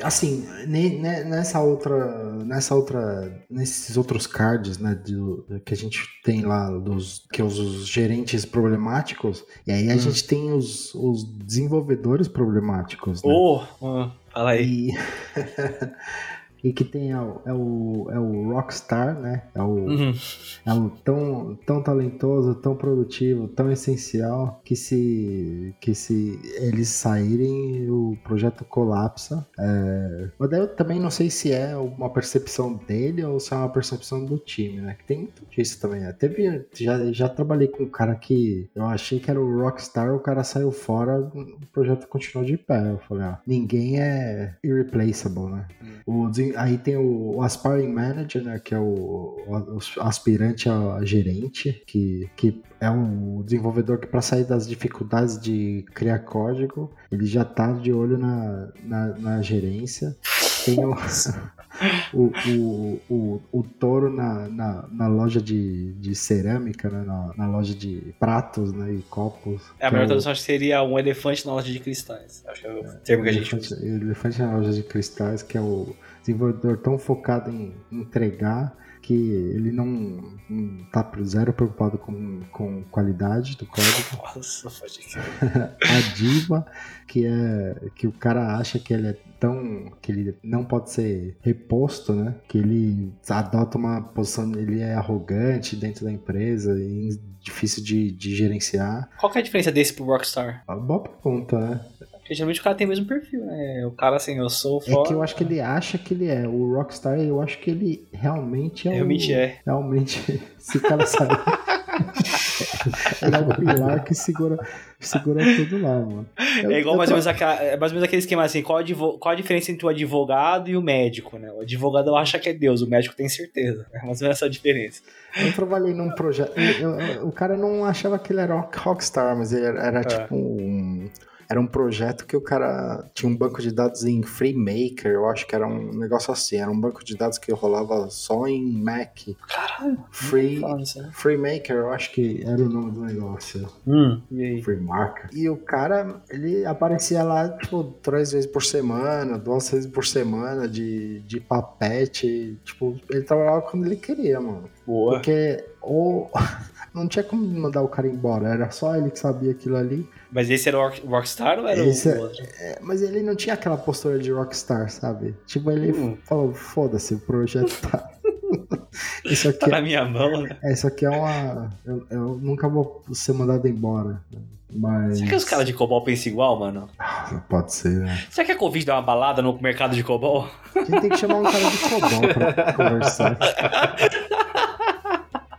Assim, ne- ne- nessa outra, nessa outra, nesses outros cards, né, de- que a gente tem lá dos que os, os gerentes problemáticos, e aí a
Hum.
gente tem os, os desenvolvedores problemáticos, né?
Ô, ah, fala aí.
E, e que tem é o, é o, é o Rockstar, né? É o,
Uhum.
é o tão, tão talentoso, tão produtivo, tão essencial que se, que se eles saírem, o projeto colapsa. É, mas daí eu também não sei se é uma percepção dele ou se é uma percepção do time, né? Que tem muito disso também. Né? Teve, já, já trabalhei com um cara que eu achei que era o Rockstar, o cara saiu fora, o projeto continuou de pé. Eu falei, ah, ninguém é irreplaceable, né? O aí tem o, o Aspiring Manager, né? Que é o, o- aspirante a gerente, que, que é um desenvolvedor que para sair das dificuldades de criar código, ele já tá de olho na, na, na gerência. Tem o, o, o, o, o touro na, na, na loja de, de cerâmica, né? Na, na loja de pratos né? e copos.
É, a melhor
o-
tradução acho que seria um elefante na loja de cristais. Acho que é o termo que a gente
elefante,
usa.
elefante na loja de cristais, que é o desenvolvedor tão focado em entregar que ele não, não tá pro zero preocupado com, com qualidade do código.
Nossa, pode.
A diva, que é que o cara acha que ele é tão que ele não pode ser reposto, né? Que ele adota uma posição, ele é arrogante dentro da empresa e difícil de, de gerenciar.
Qual que é a diferença desse pro Rockstar?
Uma boa pergunta, né?
Porque geralmente o cara tem o mesmo perfil, né? O cara assim, eu sou
É
foda.
que eu acho que ele acha que ele é. O Rockstar, eu acho que ele realmente é
Realmente
o...
é.
Realmente, se o cara sabe. ele é o pilar que segura, segura tudo lá, mano. Eu-
É igual mais ou,
tô-
menos aquela, é mais ou menos aquele esquema assim, qual a, qual a diferença entre o advogado e o médico, né? O advogado acha que é Deus, o médico tem certeza. É mais ou menos essa a diferença.
Eu trabalhei num projeto. o cara não achava que ele era rock- rockstar, mas ele era, era tipo um. Era um projeto que o cara tinha um banco de dados em FreeMaker, eu acho que era um negócio assim. Era um banco de dados que rolava só em Mac.
Caralho,
Free,
aí.
FreeMaker, eu acho que era o nome do negócio.
Hum, e aí?
Freemarker. E o cara, ele aparecia lá, tipo, três vezes por semana, duas vezes por semana de, de papete. Tipo, ele trabalhava quando ele queria, mano.
Boa.
Porque ou não tinha como mandar o cara embora, era só ele que sabia aquilo ali.
Mas esse era o Rock- Rockstar ou era
Esse
o
é-
outro?
É, mas ele não tinha aquela postura de rockstar, sabe? Tipo, ele
Hum.
falou, foda-se, o projeto tá. isso
Tá
aqui,
na minha mão, né?
é, isso aqui é uma. Eu, eu nunca vou ser mandado embora. Mas.
Será que os caras de COBOL pensam igual, mano?
Ah, Pode ser, né?
Será que a Covid dá uma balada no mercado de COBOL?
A gente tem que chamar um cara de cobol pra conversar.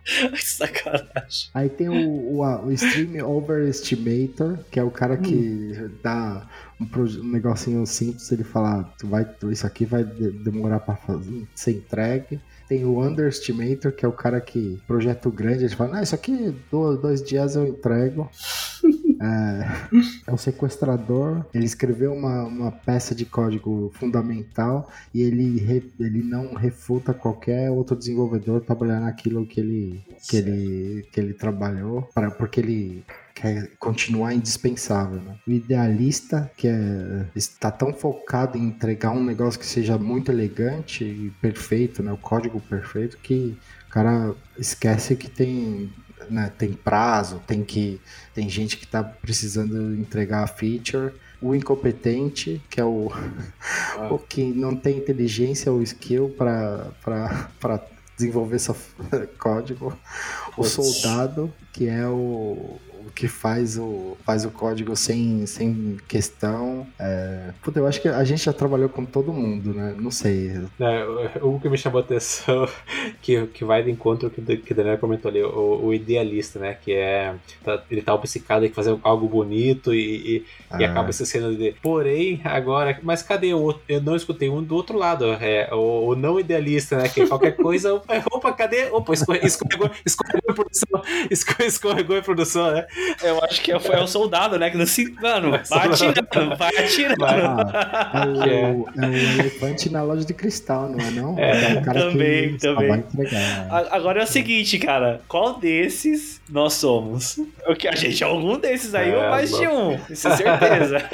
Sacanagem.
Aí tem o, o, o Stream Overestimator, que é o cara que dá um, um negocinho simples, ele fala, tu vai, tu- isso aqui vai de- demorar pra fazer, ser entregue. Tem o Underestimator, que é o cara que, projeto grande, ele fala, não, isso aqui, dois, dois dias eu entrego. É, é o sequestrador. Ele escreveu uma, uma peça de código fundamental e ele, re- ele não refuta qualquer outro desenvolvedor trabalhar naquilo que ele, que ele, que ele trabalhou, pra, porque ele quer continuar indispensável. né? O idealista, que é, está tão focado em entregar um negócio que seja muito elegante e perfeito, né? o código perfeito, que o cara esquece que tem né, tem prazo, tem que tem gente que tá precisando entregar a feature. O incompetente, que é o, o que não tem inteligência ou skill para desenvolver seu código. O soldado, que é o que faz o, faz o código sem, sem questão. É... Puta, eu acho que a gente já trabalhou com todo mundo, né? Não sei.
É, o que me chamou a atenção, que, que vai de encontro que, que o Daniel comentou ali, o, o idealista, né? Que é. Tá, ele tá obcecado em fazer algo bonito e, e,
Ah.
e acaba se sendo de. Porém, agora. Mas cadê o outro? Eu não escutei um do outro lado. É, o, o não idealista, né? Que qualquer coisa. Opa, cadê? Opa, escorre- escorregou, escorregou em produção. esco- Escorregou em produção, né?
Eu acho que é, foi- é o soldado, né? Que não se. Mano, vai
Soldado.
atirando, vai atirando.
Vai.
Ah, é, o, é o elefante na loja de cristal, não é não?
É,
o cara
também, também.
vai
Agora é o seguinte, cara. Qual desses nós somos? O que a gente é algum desses aí ou
É,
mais de um. Isso é certeza.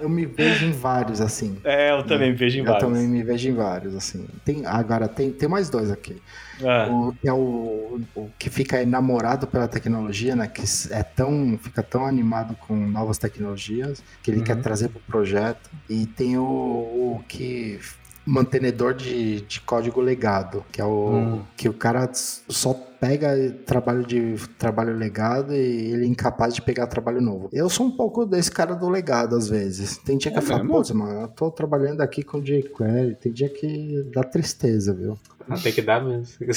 Eu me vejo em vários, assim.
é, eu também vejo em
Eu
vários.
também me vejo em vários, assim. Tem, agora, tem, tem mais dois aqui.
Ah,
O, que é o, o que fica enamorado pela tecnologia, né? Que é tão, fica tão animado com novas tecnologias que ele
Uhum.
quer trazer pro projeto. E tem o, o que mantenedor de, de código legado, que é o
Hum.
que o cara só pega trabalho de trabalho legado e ele é incapaz de pegar trabalho novo. Eu sou um pouco desse cara do legado às vezes. Tem dia que
É
eu falo, pô, mano, eu tô trabalhando aqui com jQuery, tem dia que dá tristeza, viu?
Ah, tem que dar mesmo.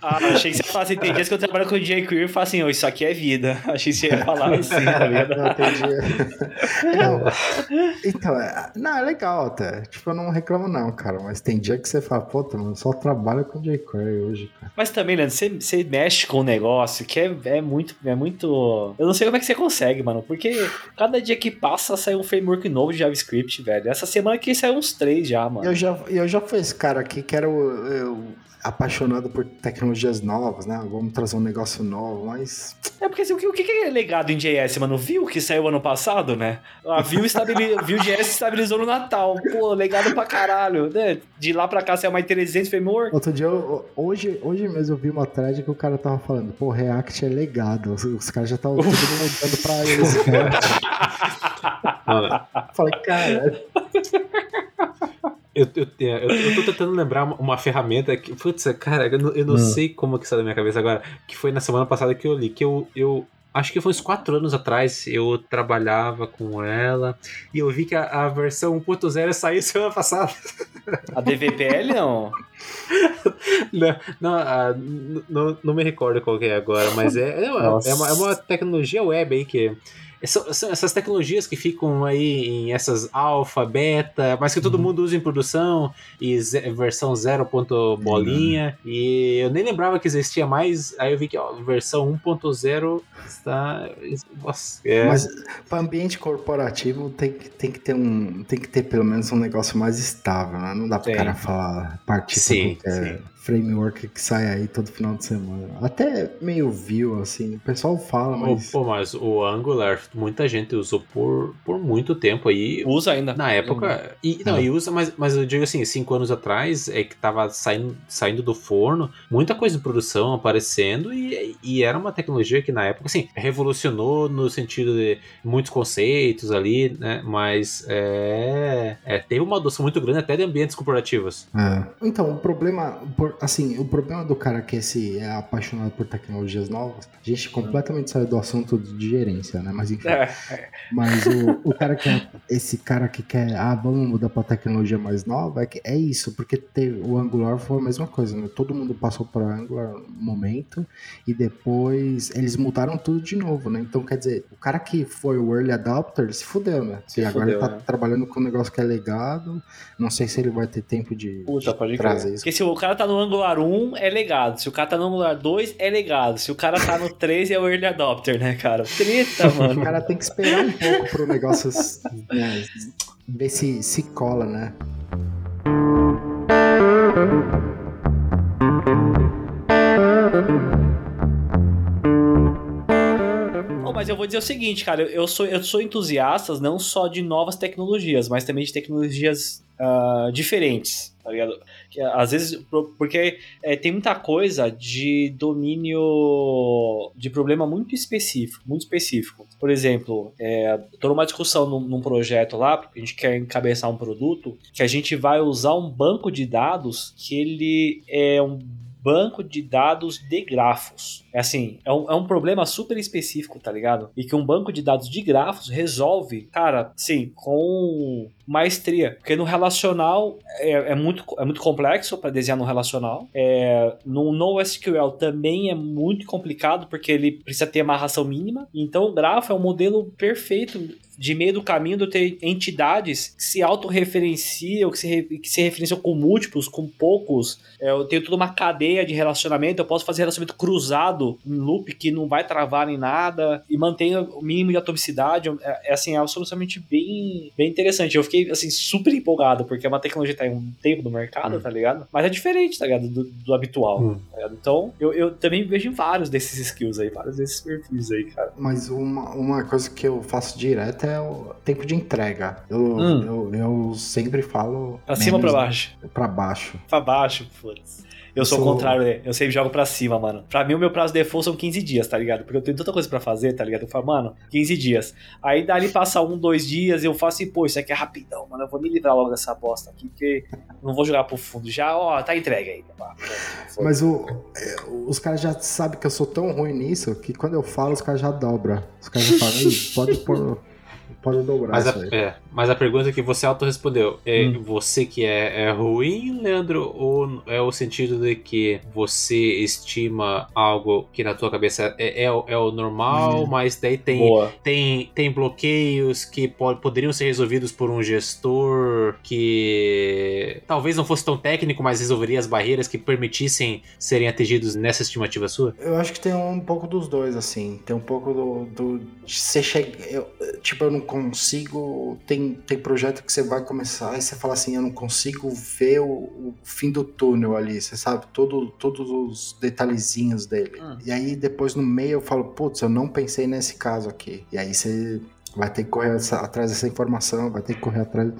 Ah, achei que você falasse, assim, tem dias que eu trabalho com jQuery e falo assim, "Ô, isso aqui é vida. Achei que você ia falar assim, tá ligado?
Não, tem dia. Não, então, é, não, é legal até. Tipo, eu não reclamo não, cara. Mas tem dia que você fala, puta, mano, eu só trabalho com jQuery hoje, cara.
Mas também, Leandro, você, você mexe com um negócio que é, é muito. É muito. Eu não sei como é que você consegue, mano. Porque cada dia que passa sai um framework novo de JavaScript, velho. Essa semana aqui saiu uns três já, mano.
Eu já, eu já fui esse cara aqui que era o, eu, apaixonado por tecnologias novas, né? Vamos trazer um negócio novo, mas.
É porque assim, o que, o que é legado em JS, mano? Viu que saiu ano passado, né? A Vue, estabili... Vue.js estabilizou no Natal. Pô, legado pra caralho. Né? De lá pra cá saiu mais 300 framework.
Outro dia, eu- hoje, hoje mesmo eu vi uma thread que o cara tava falando, pô, React é legado. Os, os caras já estavam tudo mudando pra eles. Eu Falei, cara,
Eu, eu, eu, eu tô tentando lembrar uma, uma ferramenta que. Putz, cara, eu não, eu não
Hum.
sei como que está na minha cabeça agora. Que foi na semana passada que eu li. Que eu. eu acho que foi uns 4 anos atrás. Eu trabalhava com ela. E eu vi que a, a versão 1.0 saiu semana passada.
A DVPL não.
Não, não, n- não, não me recordo qual que é agora, mas é, é, uma, é, uma, é uma tecnologia web aí que. São, essas tecnologias que ficam aí em essas alfa, beta, mas que todo
Uhum.
mundo usa em produção, e versão 0. ponto bolinha, e eu nem lembrava que existia mais, aí eu vi que ó, versão 1.0 está. Nossa, é.
Mas para ambiente corporativo tem que, tem que ter um. Tem que ter pelo menos um negócio mais estável, né? Não dá pro
Tem.
cara falar partir
Sim,
qualquer framework que sai aí todo final de semana. Até meio view, assim. O pessoal fala, mas.
Pô, mas o Angular, muita gente usou por, por muito tempo aí.
Usa ainda.
Na época. E, não,
É.
e usa, mas, mas eu digo assim, cinco anos atrás é que tava saindo, saindo do forno, muita coisa em produção aparecendo, e, e era uma tecnologia que na época, assim, revolucionou no sentido de muitos conceitos ali, né? Mas é, é, teve uma adoção muito grande até de ambientes corporativos.
É. Então, o problema, por- assim, o problema do cara que esse é apaixonado por tecnologias novas, a gente completamente saiu do assunto de gerência, né? Mas enfim.
É,
Mas o, o cara que é, esse cara que quer, ah, vamos mudar pra tecnologia mais nova, é, que, é isso, porque teve, o Angular foi a mesma coisa, né? Todo mundo passou para Angular no momento e depois eles mudaram tudo de novo, né? Então, quer dizer, o cara que foi o early adopter se fudeu, né?
Se
e agora
fudeu,
ele tá
né?
trabalhando com um negócio que é legado, não sei se ele vai ter tempo de,
Puta,
de trazer
crer.
isso.
Porque se o cara tá no Angular 1, é legado. Se o cara tá no Angular 2, é legado. Se o cara tá no 3, é o Early Adopter, né, cara? Treta,
O
mano.
cara tem que esperar um pouco pro negócio né, ver se, se cola, né?
Eu vou dizer o seguinte, cara. Eu sou, eu sou entusiasta não só de novas tecnologias, mas também de tecnologias ah, diferentes, tá ligado? Que, às vezes, porque é, tem muita coisa de domínio de problema muito específico, muito específico. Por exemplo, é, tô numa discussão num, num projeto lá, porque a gente quer encabeçar um produto, que a gente vai usar um banco de dados que ele é um banco de dados de grafos. É assim, é um, é um problema super específico, tá ligado? E que um banco de dados de grafos resolve, cara, sim, com maestria. Porque no relacional é, é muito, é muito complexo para desenhar no relacional. É, no NoSQL também é muito complicado porque ele precisa ter amarração mínima. Então o grafo é um modelo perfeito de meio do caminho de ter entidades que se autorreferenciam, que se, que se referenciam com múltiplos, com poucos. É, eu tenho toda uma cadeia de relacionamento, eu posso fazer relacionamento cruzado em loop que não vai travar em nada e mantém o mínimo de atomicidade. É, é assim, é absolutamente bem, bem interessante. Eu fiquei assim super empolgado, porque é uma tecnologia que tá há um tempo no mercado, tá ligado? Mas é diferente, tá ligado? Do, do habitual.
Hum.
tá ligado? Então, eu, eu também vejo vários desses skills aí, vários desses perfis aí, cara.
Mas uma, uma coisa que eu faço direto é o tempo de entrega. Eu,
Hum.
eu, eu sempre falo.
Pra cima ou pra baixo?
Pra baixo.
Pra baixo, foda-se. Eu sou o contrário, né? Eu sempre jogo pra cima, mano. Pra mim, o meu prazo de default são 15 dias, tá ligado? Porque eu tenho tanta coisa pra fazer, tá ligado? Eu falo, mano, 15 dias. Aí dali passa um, dois dias, eu faço assim, pô, isso aqui é rapidão, mano. Eu vou me livrar logo dessa bosta aqui, porque não vou jogar pro fundo. Já, ó, tá entregue aí. Pá,
Mas o, é, os caras já sabem que eu sou tão ruim nisso que quando eu falo, os caras já dobram. Os caras já falam, "Ei, pode pôr. Pode dobrar
Mas
isso
a,
aí.
é, mas a pergunta que você autorrespondeu é
Hum.
você que é, é ruim, Leandro, ou é o sentido de que você estima algo que na tua cabeça é, é, o- é o normal,
Hum.
mas daí tem,
Boa.
tem, tem bloqueios que po- poderiam ser resolvidos por um gestor que talvez não fosse tão técnico, mas resolveria as barreiras que permitissem serem atingidos nessa estimativa sua?
Eu acho que tem um pouco dos dois, assim. Tem um pouco do. do de você chega. eu- tipo, eu não consigo. Tem, tem projeto que você vai começar e você fala assim: eu não consigo ver o, o fim do túnel ali. Você sabe? Todo, todos os detalhezinhos dele.
Hum.
E aí depois no meio eu falo: putz, eu não pensei nesse caso aqui. E aí você. Vai ter que correr essa- atrás dessa informação, vai ter que correr atrás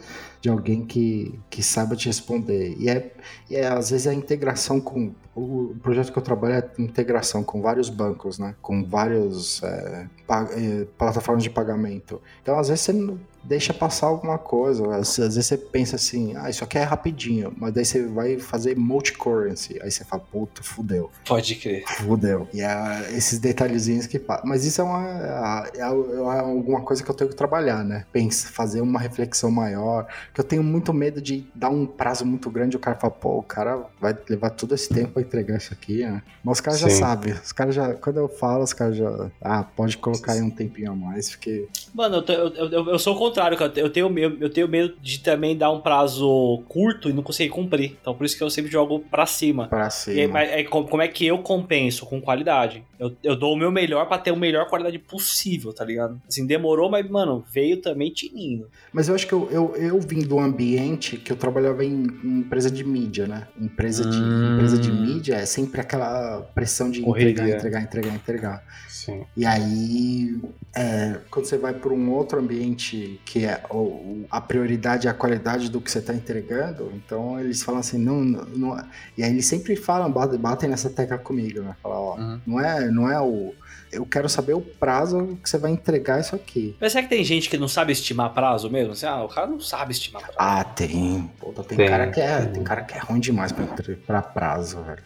de alguém que, que saiba te responder. E é, e é, às vezes a integração com. O projeto que eu trabalho é integração com vários bancos, né? Com vários é, é, plataformas de pagamento. Então, às vezes, você não deixa passar alguma coisa. Às, às vezes você pensa assim, ah, isso aqui é rapidinho. Mas daí você vai fazer multi-currency. Aí você fala, puta, fudeu.
Pode crer.
Fudeu. E é esses detalhezinhos que. Mas isso é, uma, é, é alguma coisa que eu tenho que trabalhar, né? Pensa, fazer uma reflexão maior. Que eu tenho muito medo de dar um prazo muito grande e o cara fala, pô, o cara vai levar todo esse tempo pra entregar isso aqui, né? Mas os caras já sabem. Os caras já. Quando eu falo, os caras já. Ah, pode colocar aí um tempinho a mais, porque.
Mano, eu, eu, eu, eu sou o contrário, cara. Eu tenho, medo, eu tenho medo de também dar um prazo curto e não conseguir cumprir. Então por isso que eu sempre jogo pra cima.
Pra
E aí,
cima.
mas aí, como como é que eu compenso? Com qualidade. Eu, eu dou o meu melhor pra ter a melhor qualidade possível, tá ligado? Assim, demorou, mas, mano, veio também tinindo.
Mas eu acho que eu, eu, eu vim do ambiente que eu trabalhava em, em empresa de mídia, né? Empresa de,
Hum.
empresa de mídia é sempre aquela pressão de
Correria.
entregar, entregar, entregar, entregar.
Sim.
E aí, é, quando você vai para um outro ambiente que é a prioridade é a qualidade do que você está entregando, então eles falam assim, não, não, não- e aí eles sempre falam, batem, nessa tecla comigo, né? Falar, ó,
Uhum.
não é, não é o, eu quero saber o prazo que você vai entregar isso aqui.
Mas será que tem gente que não sabe estimar prazo mesmo? Assim, ah, o cara não sabe estimar prazo.
Ah, tem. Puta, tem,
Tem.
cara que é, tem cara que é ruim demais pra, pra prazo, velho.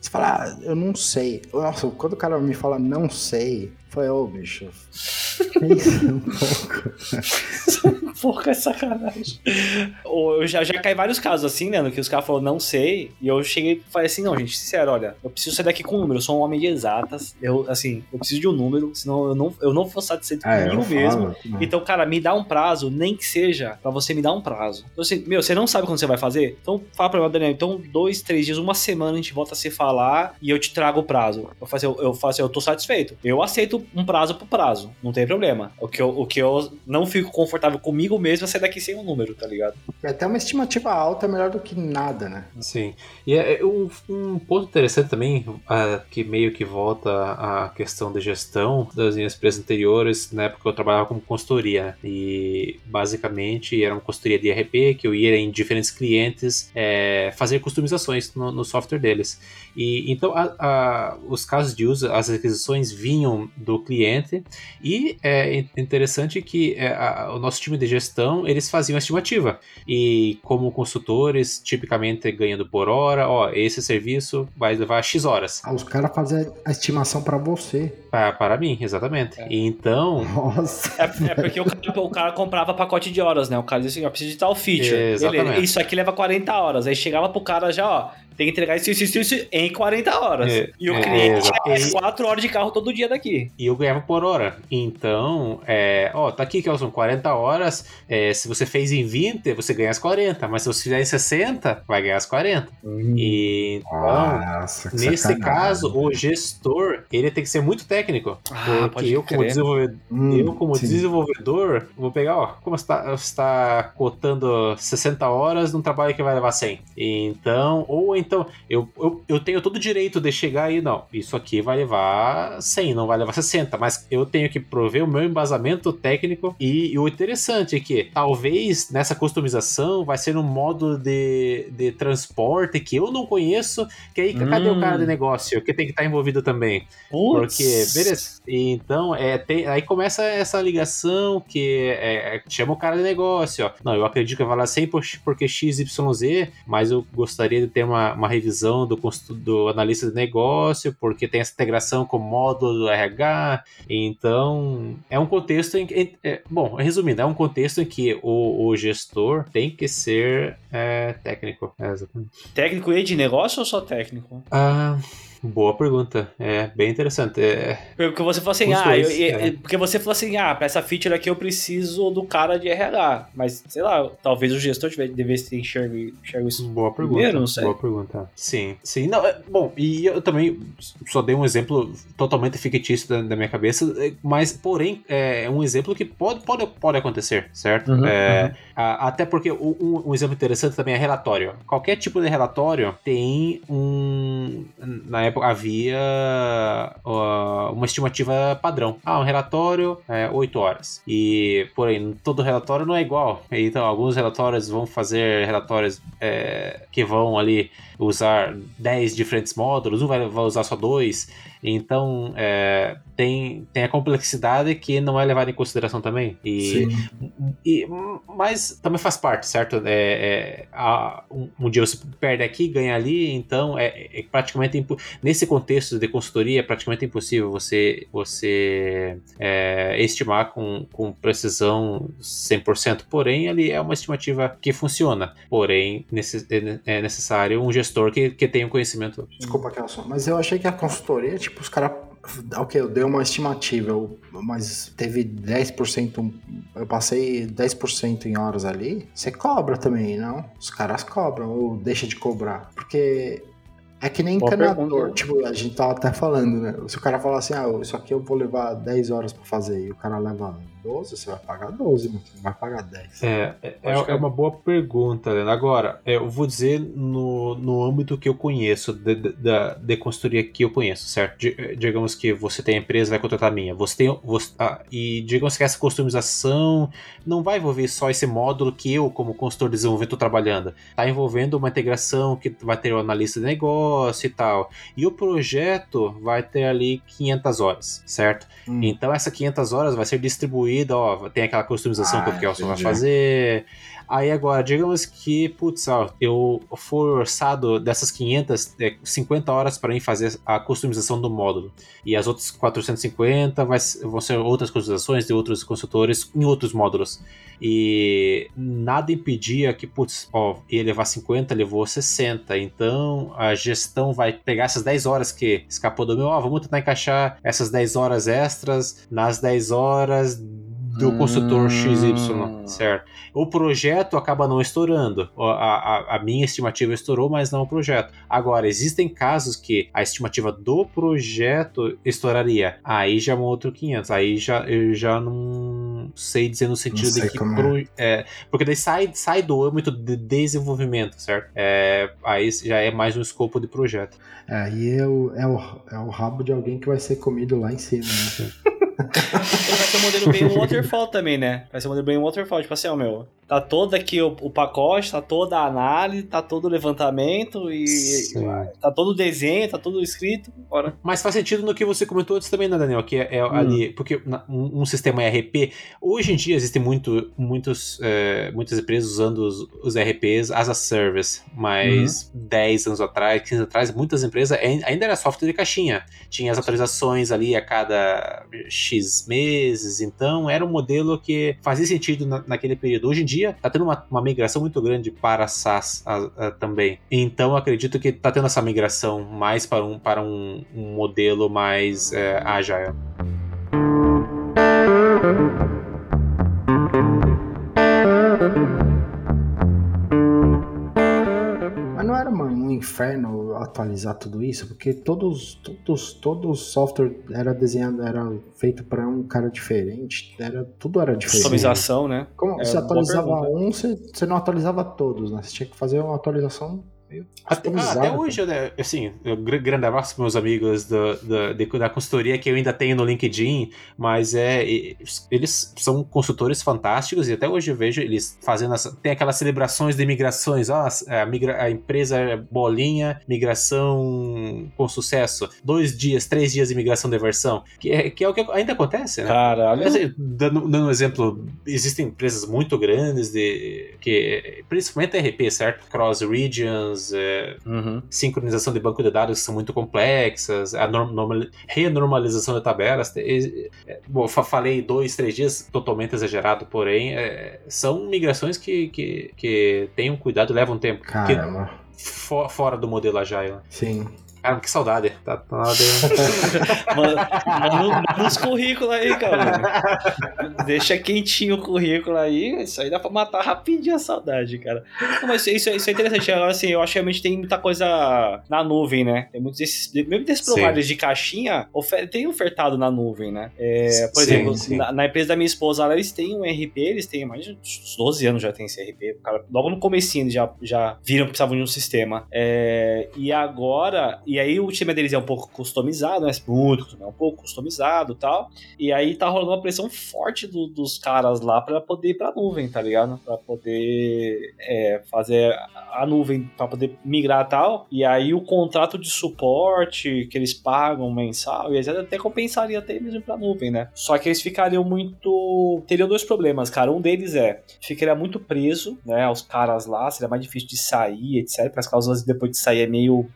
Você fala, ah, eu não sei. Nossa, quando o cara me fala não sei, falei, ô bicho, pensa um pouco.
Porra, é sacanagem. Ou eu já, já caí vários casos assim, né? no Que os caras falaram, não sei. E eu cheguei e falei assim: não, gente, sincero, olha, eu preciso sair daqui com um número. Eu sou um homem de exatas. Eu, assim, eu preciso de um número, senão eu não, eu não vou satisfeito
É,
comigo mesmo.
falo, né?
Então, cara, me dá um prazo, nem que seja pra você me dar um prazo. Então, assim, meu, você não sabe quando você vai fazer? Então, fala pra mim, Daniel, então, dois, três dias, uma semana a gente volta a se falar e eu te trago o prazo. Eu faço, eu, eu faço, eu tô satisfeito. Eu aceito um prazo pro prazo, não tem problema. O que eu, o que eu não fico confortável comigo mesmo é sair daqui sem um número, tá ligado?
Até uma estimativa alta é melhor do que nada, né?
Sim. E é é um, um ponto interessante também, ah, que meio que volta à questão de gestão das minhas empresas anteriores, na época eu trabalhava como consultoria. né? E basicamente era uma consultoria de ERP que eu ia em diferentes clientes é, fazer customizações no, no software deles. E então a- a- os casos de uso, as requisições vinham do cliente e é in- interessante que é, a- o nosso time de gestão, eles faziam a estimativa. E como consultores, tipicamente ganhando por hora, ó, esse serviço vai levar X horas.
Ah, os caras fazem a estimação pra você.
Para, para mim, exatamente.
É.
Então,
Nossa.
É, é porque o cara, o cara comprava pacote de horas, né? O cara dizia assim, ó, preciso de tal feature.
Exatamente.
Ele- isso aqui leva 40 horas. Aí chegava pro cara já, ó, tem que entregar isso, isso, isso, isso em 40 horas.
É,
e o
é,
cliente é 4 horas de carro todo dia daqui.
e eu ganhava por hora. Então, é, ó, tá aqui, Kelson, 40 horas. é, se você fez em 20, você ganha as 40. Mas se você fizer em 60, vai ganhar as 40. E então.
Nossa, que
Nesse
sacanagem.
caso, o gestor, ele tem que ser muito técnico.
Ah,
porque eu, como
Hum,
eu, como
sim.
desenvolvedor, vou pegar, ó, como você está, você está cotando 60 horas num trabalho que vai levar 100. Então, ou então, eu, eu, eu tenho todo o direito de chegar aí, não, isso aqui vai levar 100, não vai levar 60, mas eu tenho que prover o meu embasamento técnico. E, e o interessante é que, talvez, nessa customização, vai ser um modo de, de transporte que eu não conheço, que aí, cadê o
Hum.
cara de negócio que tem que estar envolvido também? Porque, beleza. Então, é, tem- aí começa essa ligação que é, é, chama o cara de negócio, ó. Não, eu acredito que vai lá 100 por- porque XYZ, mas eu gostaria de ter uma, uma revisão do, do analista de negócio, porque tem essa integração com o módulo do RH. Então, é um contexto em que. é, bom, resumindo, é um contexto em que o, o gestor tem que ser é, técnico. É, exatamente.
Técnico e de negócio ou só técnico?
Ah, boa pergunta. É bem interessante. É,
Porque você falou assim,
Os
ah,
dois,
eu-
é.
porque você falou assim, ah, pra essa feature aqui eu preciso do cara de RH. Mas, sei lá, talvez o gestor devesse ter enxergo, enxergo isso.
Boa pergunta.
Primeiro, não sei.
Boa pergunta. Sim, sim. Não, é- bom, e eu também só dei um exemplo totalmente fictício da, da minha cabeça, é, mas, porém, é um exemplo que pode, pode, pode acontecer, certo?
Uhum,
É, a- até porque um, um exemplo interessante também é relatório. Qualquer tipo de relatório tem um. Na época havia ó, uma estimativa padrão. Ah, um relatório é 8 horas. E, porém, todo relatório não é igual. Então, alguns relatórios vão fazer relatórios é, que vão ali usar 10 diferentes módulos, um vai, vai usar só dois. Então, é, tem, tem a complexidade que não é levada em consideração também. E,
Sim.
e, mas também faz parte, certo? É, é, a- um, um dia você perde aqui, ganha ali, então é, é praticamente impo- nesse contexto de consultoria é praticamente impossível você você é, estimar com, com precisão 100%. Porém, ali é uma estimativa que funciona. Porém, necess- é é necessário um gestor que, que tenha um conhecimento.
Desculpa, Kelson, mas eu achei que a consultoria, tipo, os caras. Ok, eu dei uma estimativa, eu- mas teve 10%. Eu passei 10% em horas ali. Você cobra também, não? Os caras cobram ou deixa de cobrar. Porque. É que nem encanador. Tipo, a gente tava até falando, né? Se o cara falar assim, ah, isso aqui eu vou levar 10 horas pra fazer, e o cara leva 12, você vai pagar 12, mano. Você não vai pagar 10.
É, é, é
é-
uma boa pergunta, Helena. Agora, é, eu vou dizer no, no âmbito que eu conheço, de, de, da- de consultoria que eu conheço, certo? Eh, digamos que você tem a empresa, vai contratar a minha. Você tem. Você, ah, e digamos que essa customização não vai envolver só esse módulo que eu, como consultor de desenvolvimento, estou trabalhando. Está envolvendo uma integração que vai ter o analista de negócio e tal. E o projeto vai ter ali 500 horas, certo?
Hum.
Então essa 500 horas vai ser distribuída, ó, tem aquela customização
Ah,
que o Kelson vai fazer. Aí agora, digamos que, putz, ó, eu for orçado dessas 500, é, 50 horas para mim fazer a customização do módulo. E as outras 450 vai, vão ser outras customizações de outros consultores em outros módulos. E nada impedia que, putz, ó, ia levar 50, levou 60. Então a gestão vai pegar essas 10 horas que escapou do meu, ó, vamos tentar encaixar essas 10 horas extras nas 10 horas do consultor
Hum.
XY, certo? O projeto acaba não estourando. A, a, a minha estimativa estourou, mas não o projeto. Agora, existem casos que a estimativa do projeto estouraria. Aí já é um outro 500. Aí já, eu já não sei dizer no sentido de que.
é.
pro- é, porque daí sai, sai do âmbito de desenvolvimento, certo? É, aí já é mais um escopo de projeto.
É, Aí é o, é, o, é o rabo de alguém que vai ser comido lá em cima, né?
Um modelo bem waterfall também, né? Vai ser um modelo bem waterfall. Tipo assim, ó, meu. Tá todo aqui o, o pacote, tá toda a análise, tá todo o levantamento e
Sim.
tá todo o desenho, tá tudo escrito. Bora.
Mas faz sentido no que você comentou antes também, né, Daniel? Que é, é
Hum.
ali. Porque um, um sistema ERP. Hoje em dia existem muito, muitos, é, muitas empresas usando os, os ERPs as a service. Mas
Uhum.
10 anos atrás, 15 anos atrás, muitas empresas ai- ainda era software de caixinha. Tinha as atualizações ali a cada X meses. Então era um modelo que fazia sentido na- naquele período. Hoje em dia tá tendo uma, uma migração muito grande para SaaS a- a- também. Então acredito que tá tendo essa migração mais para um, para um, um modelo mais é, agile.
Um inferno atualizar tudo isso, porque todos, todos, todo o software era desenhado, era feito para um cara diferente, era tudo era diferente.
Customização, né?
Como
É,
você atualizava um, você, você não atualizava todos, né? Você tinha que fazer uma atualização
Até, ah, até hoje, né, assim, grande abraço para meus amigos do, do- de- da consultoria que eu ainda tenho no LinkedIn, mas é eles são consultores fantásticos e até hoje eu vejo eles fazendo essa, tem aquelas celebrações de migrações, ó, a, migra- a empresa é bolinha, migração com sucesso, dois dias, três dias de migração de versão, que é, que é o que ainda acontece, né?
Caralho.
Assim, dando, dando um exemplo, existem empresas muito grandes de que principalmente RP, certo? Cross regions, é,
Uhum.
sincronização de banco de dados que são muito complexas, a norm- normal- renormalização de tabelas. é, é, bom, fa- falei dois, três dias, totalmente exagerado, porém, é, são migrações que, que, que têm um cuidado e levam tempo. Que,
Caramba,
fo- fora do modelo Agile.
sim.
Cara, que saudade. Tá, tá na hora de...
Manda, uns currículos aí, cara. Deixa quentinho o currículo aí. Isso aí dá pra matar rapidinho a saudade, cara. Não, mas isso, isso é interessante. Agora, assim, eu acho que realmente tem muita coisa na nuvem, né? Tem muitos desses. Mesmo desses providers de caixinha, ofer- tem ofertado na nuvem, né? É, por
Sim,
exemplo,
sim.
Na, na empresa da minha esposa, lá, eles têm um RP, eles têm mais de uns 12 anos já tem esse RP. Cara, logo no comecinho eles já, já viram que precisavam de um sistema. É, e agora, e aí o time deles é um pouco customizado, né? Muito, é um pouco customizado tal. E aí tá rolando uma pressão forte do- dos caras lá pra poder ir pra nuvem, tá ligado? Pra poder é, fazer a nuvem, pra poder migrar tal. E aí o contrato de suporte que eles pagam mensal, e etc, até compensaria até ir pra nuvem, né? Só que eles ficariam muito. Teriam dois problemas, cara. Um deles é ficaria muito preso, né? Aos caras lá, seria mais difícil de sair, etc. As causas depois de sair é meio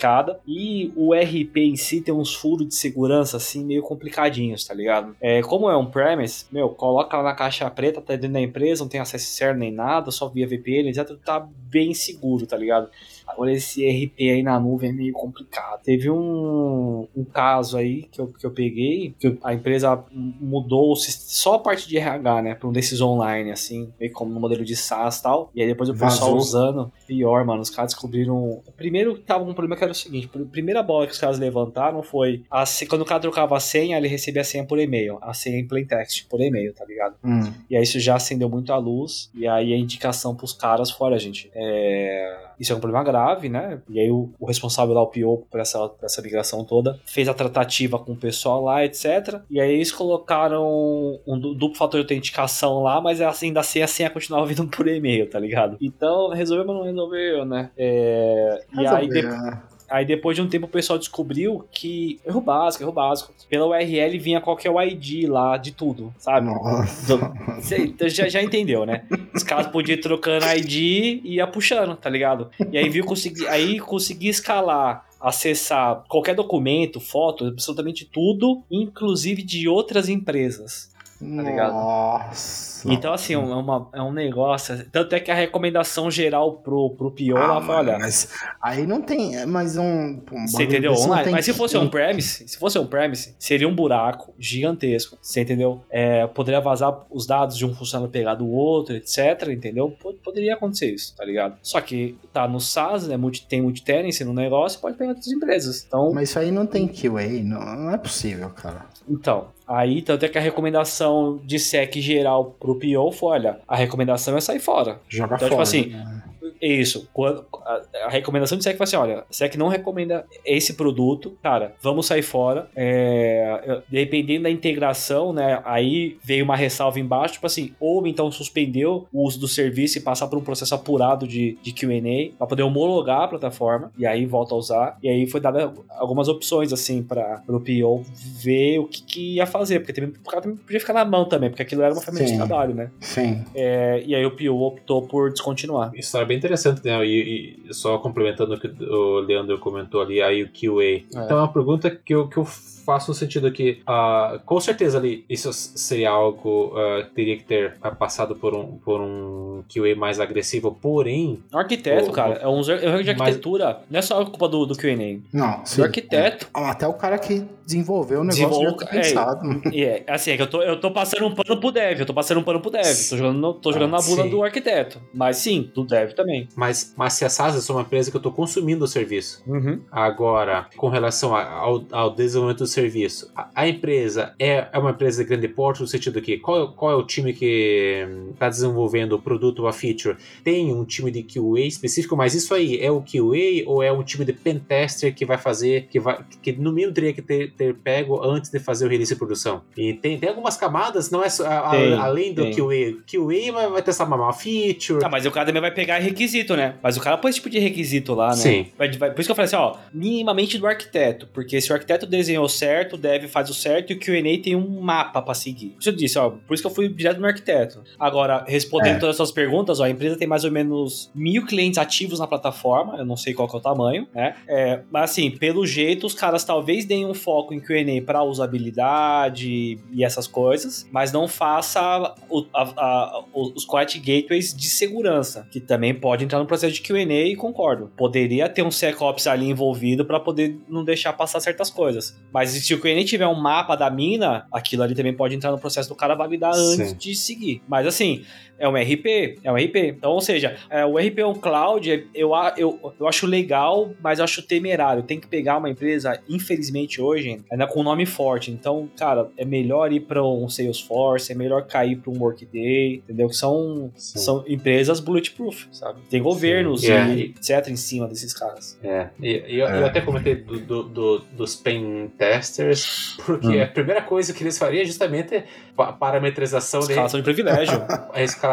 complicada. E o RP em si tem uns furos de segurança, assim, meio complicadinhos, tá ligado? É, como é um premise, meu, coloca lá na caixa preta, tá dentro da empresa, não tem acesso externo nem nada, só via VPN, etc. Tá bem seguro, tá ligado? Agora esse RP aí na nuvem é meio complicado. Teve um, um caso aí que eu, que eu peguei, que a empresa mudou o só a parte de RH, né, para um desses online, assim, meio como no modelo de SaaS e tal. E aí depois o pessoal usando, pior, mano, os caras descobriram. Primeiro tava um problema que era o seguinte: a primeira bola que os caras levantaram foi a quando o cara trocava a senha, ele recebia a senha por e-mail, a senha em plain text por e-mail, tá ligado?
Hum.
E aí isso já acendeu muito a luz. E aí a indicação pros caras fora, gente. É... Isso é um problema grave, né? E aí o, o responsável lá, o PO, por essa, essa migração toda, fez a tratativa com o pessoal lá, etc. E aí eles colocaram um du- duplo fator de autenticação lá, mas assim, ainda assim a senha continuava vindo por e-mail, tá ligado? Então, resolveu, mas não resolveu, né? É... E aí, depois
né?
Aí depois de um tempo o pessoal descobriu que. Erro básico, erro básico. Pela URL vinha qual que é o ID lá de tudo, sabe?
Nossa.
Então já, já entendeu, né? Os caras podiam ir trocando ID e ia puxando, tá ligado? E aí viu conseguir. Aí conseguir escalar. Acessar qualquer documento, foto, absolutamente tudo, inclusive de outras empresas. Tá ligado?
Nossa.
Então, assim, é, uma, é um negócio. Tanto é que a recomendação geral pro, pro Pio
Ah,
lá foi: olha,
Mas aí não tem mais um. um
Você entendeu? Online. Mas se fosse um premise, se fosse um premise, seria um buraco gigantesco. Você entendeu? É, poderia vazar os dados de um funcionário pegar do outro, etc. Entendeu? Poderia acontecer isso, tá ligado? Só que tá no SaaS, né? Tem multi-tenancy no negócio, pode pegar outras empresas. Então,
Mas isso aí não tem QA, não, não é possível, cara.
então, aí tanto é que a recomendação de SEC geral pro PO foi, olha, a recomendação é sair fora.
Joga
Então,
fora.
tipo assim, Isso. Quando, a, a recomendação de SEC foi assim: olha, SEC não recomenda esse produto, cara, vamos sair fora. É, dependendo da integração, né? Aí veio uma ressalva embaixo, tipo assim, ou então suspendeu o uso do serviço e passar por um processo apurado de, de QA para poder homologar a plataforma e aí volta a usar. E aí foi dada algumas opções, assim, para o PO ver o que, que, ia fazer, porque também, o cara também podia ficar na mão também, porque aquilo era uma ferramenta de trabalho, né?
Sim.
É, e aí o PO optou por descontinuar.
Isso é bem interessante, né? E, e só complementando o que o Leandro comentou ali, aí o QA. É. Então é uma pergunta que eu, que eu faço no sentido que, uh, com certeza ali, isso seria algo uh, que teria que ter passado por um, por um QA mais agressivo, porém...
O arquiteto, o, cara, é um erro de arquitetura, mas... não é só culpa do, do QA.
Não,
sim. Do arquiteto.
É. Até o cara que desenvolveu o negócio Desenvol...
pensado. É, é, assim, é que eu tô, eu tô passando um pano pro dev, eu tô passando um pano pro dev, tô jogando, tô jogando ah, na bunda sim. do arquiteto. Mas sim, do dev também.
Mas, mas se a SaaS é uma empresa que eu tô consumindo o serviço,
uhum.
agora, com relação ao, ao desenvolvimento do serviço, a, a, empresa é, é uma empresa de grande porte no sentido que qual, qual é o time que está desenvolvendo o produto ou a feature? Tem um time de QA específico, mas isso aí é o QA ou é um time de pentester que vai fazer, que vai que no mínimo teria que ter, ter pego antes de fazer o release de produção? E tem, tem algumas camadas, não é só, a, tem, além do tem. QA. QA vai, vai testar uma feature.
Ah, mas o cara também vai pegar requisito, né? Mas o cara põe esse tipo de requisito lá, né?
Sim.
Vai, vai, por isso que eu falei assim, ó, minimamente do arquiteto, porque se o arquiteto desenhou certo, deve faz o certo e o Q&A tem um mapa para seguir. Isso eu disse, ó, por isso que eu fui direto no arquiteto. Agora, respondendo é. todas as suas perguntas, ó, a empresa tem mais ou menos mil clientes ativos na plataforma, eu não sei qual que é o tamanho, né? É, mas assim, pelo jeito, os caras talvez deem um foco em Q&A para usabilidade e essas coisas, mas não faça o, a, a, os quiet gateways de segurança, que também pode entrar no processo de Q&A e concordo. Poderia ter um SecOps ali envolvido para poder não deixar passar certas coisas. Mas se o Q&A tiver um mapa da mina, aquilo ali também pode entrar no processo do cara validar antes Sim. de seguir. Mas assim, é um RP, é um RP. Então, ou seja, é, o RP on cloud, eu, eu, eu acho legal, mas eu acho temerário. Tem que pegar uma empresa, infelizmente hoje, ainda com um nome forte. Então, cara, é melhor ir para um Salesforce, é melhor cair para um Workday, entendeu? Que são, são empresas bulletproof, sabe? Tem governos yeah. e etc. em cima desses caras.
É, e, e eu, é. eu, até comentei do, do, do, dos pen testers, porque hum. a primeira coisa que eles fariam é justamente parametrização
escalação de, de privilégio.
a escalação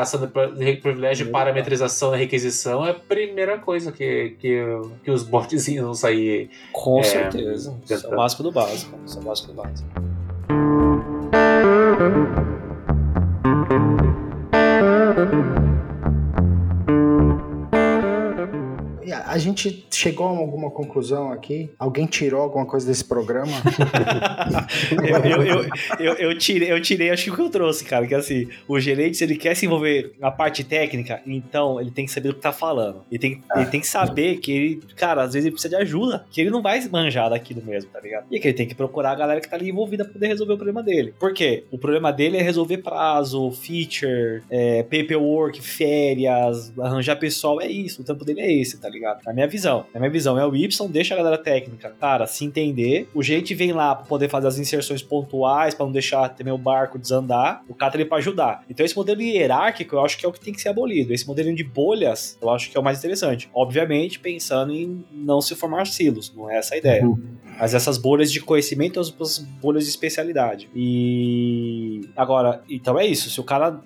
de privilégio, parametrização da requisição é a primeira coisa que, que, que os botzinhos vão sair.
Com é, certeza. Isso é o básico do básico. Isso é o básico do básico.
A gente chegou a alguma conclusão aqui? Alguém tirou alguma coisa desse programa?
eu, eu, eu, eu, tirei, eu tirei, acho que o que eu trouxe, cara, que assim, o gerente, se ele quer se envolver na parte técnica, então ele tem que saber o que tá falando. Ele tem, ele tem que saber que ele, cara, às vezes ele precisa de ajuda, que ele não vai manjar daquilo mesmo, tá ligado? E que ele tem que procurar a galera que tá ali envolvida pra poder resolver o problema dele. Por quê? O problema dele é resolver prazo, feature, é, paperwork, férias, arranjar pessoal, é isso. O tempo dele é esse, tá ligado? Na minha visão. Na minha visão, é o Y, deixa a galera técnica, cara, se entender. O gente vem lá pra poder fazer as inserções pontuais, para não deixar também o barco desandar. O tá ali pra ajudar. Então esse modelo hierárquico, eu acho que é o que tem que ser abolido. Esse modelo de bolhas, eu acho que é o mais interessante. Obviamente, pensando em não se formar silos, não é essa a ideia. Uhum. Mas essas bolhas de conhecimento, as bolhas de especialidade. E agora, então é isso. Se o cara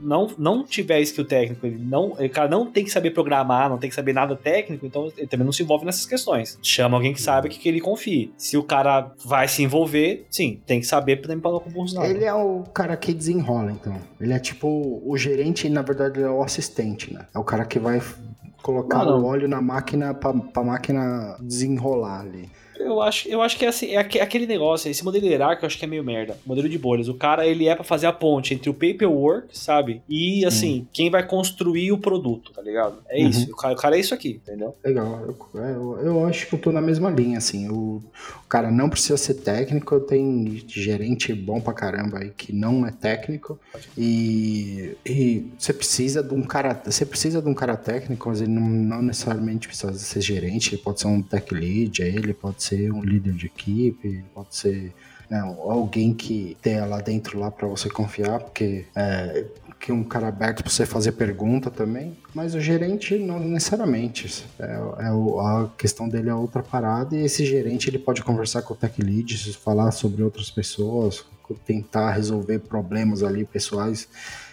não, não tiver skill técnico, ele não, o cara não tem que saber programar, não tem que saber nada técnico, então ele também não se envolve nessas questões. Chama alguém que sabe que, que ele confie. Se o cara vai se envolver, sim, tem que saber também para não confusão.
Ele é o cara que desenrola, então. Ele é tipo o gerente e na verdade ele é o assistente, né? É o cara que vai colocar o óleo na máquina para a máquina desenrolar ali.
Eu acho, eu acho que é, assim, é aquele negócio, esse modelo hierárquico eu acho que é meio merda. Modelo de bolhas. O cara, ele é para fazer a ponte entre o paperwork, sabe? E, assim, hum. quem vai construir o produto, tá ligado? É uhum. isso. O cara, o cara, é isso aqui, entendeu?
Legal. Eu, é, eu, eu, acho que eu tô na mesma linha, assim. O, o cara não precisa ser técnico, tem gerente bom pra caramba aí que não é técnico. E, e você precisa de um cara. Você precisa de um cara técnico, mas ele não, não necessariamente precisa ser gerente, ele pode ser um tech lead, ele pode ser ser um líder de equipe, pode ser né, alguém que tenha lá dentro lá para você confiar, porque é, aqui um cara aberto para você fazer pergunta também, mas o gerente não necessariamente. É, é o, a questão dele é outra parada e esse gerente ele pode conversar com o tech lead, falar sobre outras pessoas, tentar resolver problemas ali pessoais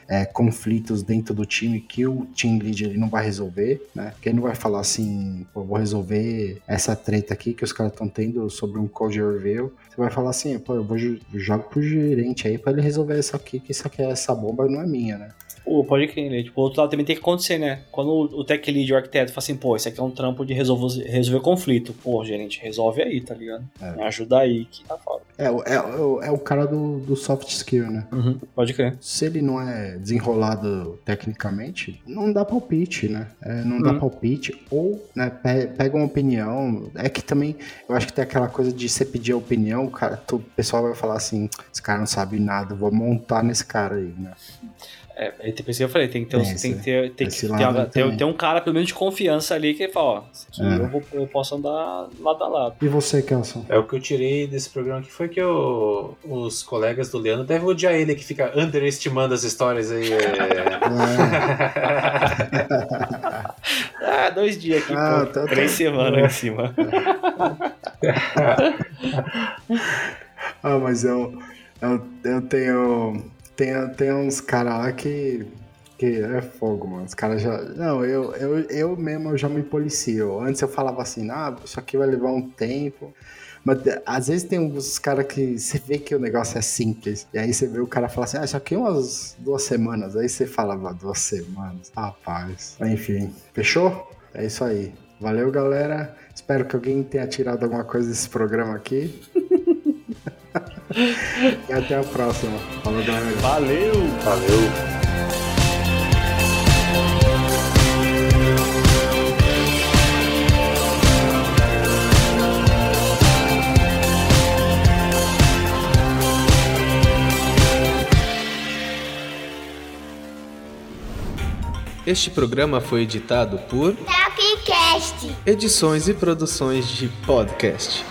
é, conflitos dentro do time que o team lead ele não vai resolver, né? Que ele não vai falar assim, pô, vou resolver essa treta aqui que os caras estão tendo sobre um code review. Você vai falar assim, pô, eu vou jogar pro gerente aí para ele resolver isso aqui, que isso aqui é essa bomba não é minha, né?
Pô, pode crer, né? Tipo, o outro lado também tem que acontecer, né? Quando o tech lead, o arquiteto, fala assim, pô, isso aqui é um trampo de resolver, resolver conflito. Pô, gerente, resolve aí, tá ligado? É. Me ajuda aí que tá foda.
É, é, é, é o cara do, do soft skill, né?
Uhum, pode crer.
Se ele não é desenrolado tecnicamente, não dá palpite, né? É, não dá uhum. palpite. Ou, né, pega uma opinião. É que também, eu acho que tem aquela coisa de você pedir a opinião, o, cara, o pessoal vai falar assim, esse cara não sabe nada, vou montar nesse cara aí, né?
É, é tipo isso que eu falei, tem que ter, tem, tem que ter, tem que ter, ter, ter, um cara pelo menos de confiança ali que fala, ó, aqui é. eu, vou, eu posso andar lado a lado.
E você, Kelson?
É o que eu tirei desse programa que foi que eu, os colegas do Leandro devem odiar ele que fica underestimando as histórias aí. É...
ah, dois dias aqui, ah, pô, tô, três tô... semanas em cima.
ah, mas eu, eu, eu tenho tem, tem uns caras lá que, que é fogo, mano. Os caras já. Não, eu, eu, eu mesmo eu já me policio. Antes eu falava assim, ah, isso aqui vai levar um tempo. Mas às vezes tem uns caras que você vê que o negócio é simples. E aí você vê o cara falar assim, ah, isso aqui é umas duas semanas. Aí você falava duas semanas. Rapaz. Enfim, fechou? É isso aí. Valeu, galera. Espero que alguém tenha tirado alguma coisa desse programa aqui. E até a próxima. Falou, galera.
Valeu!
Valeu!
Este programa foi editado por
Tapcast.
Edições e produções de podcast.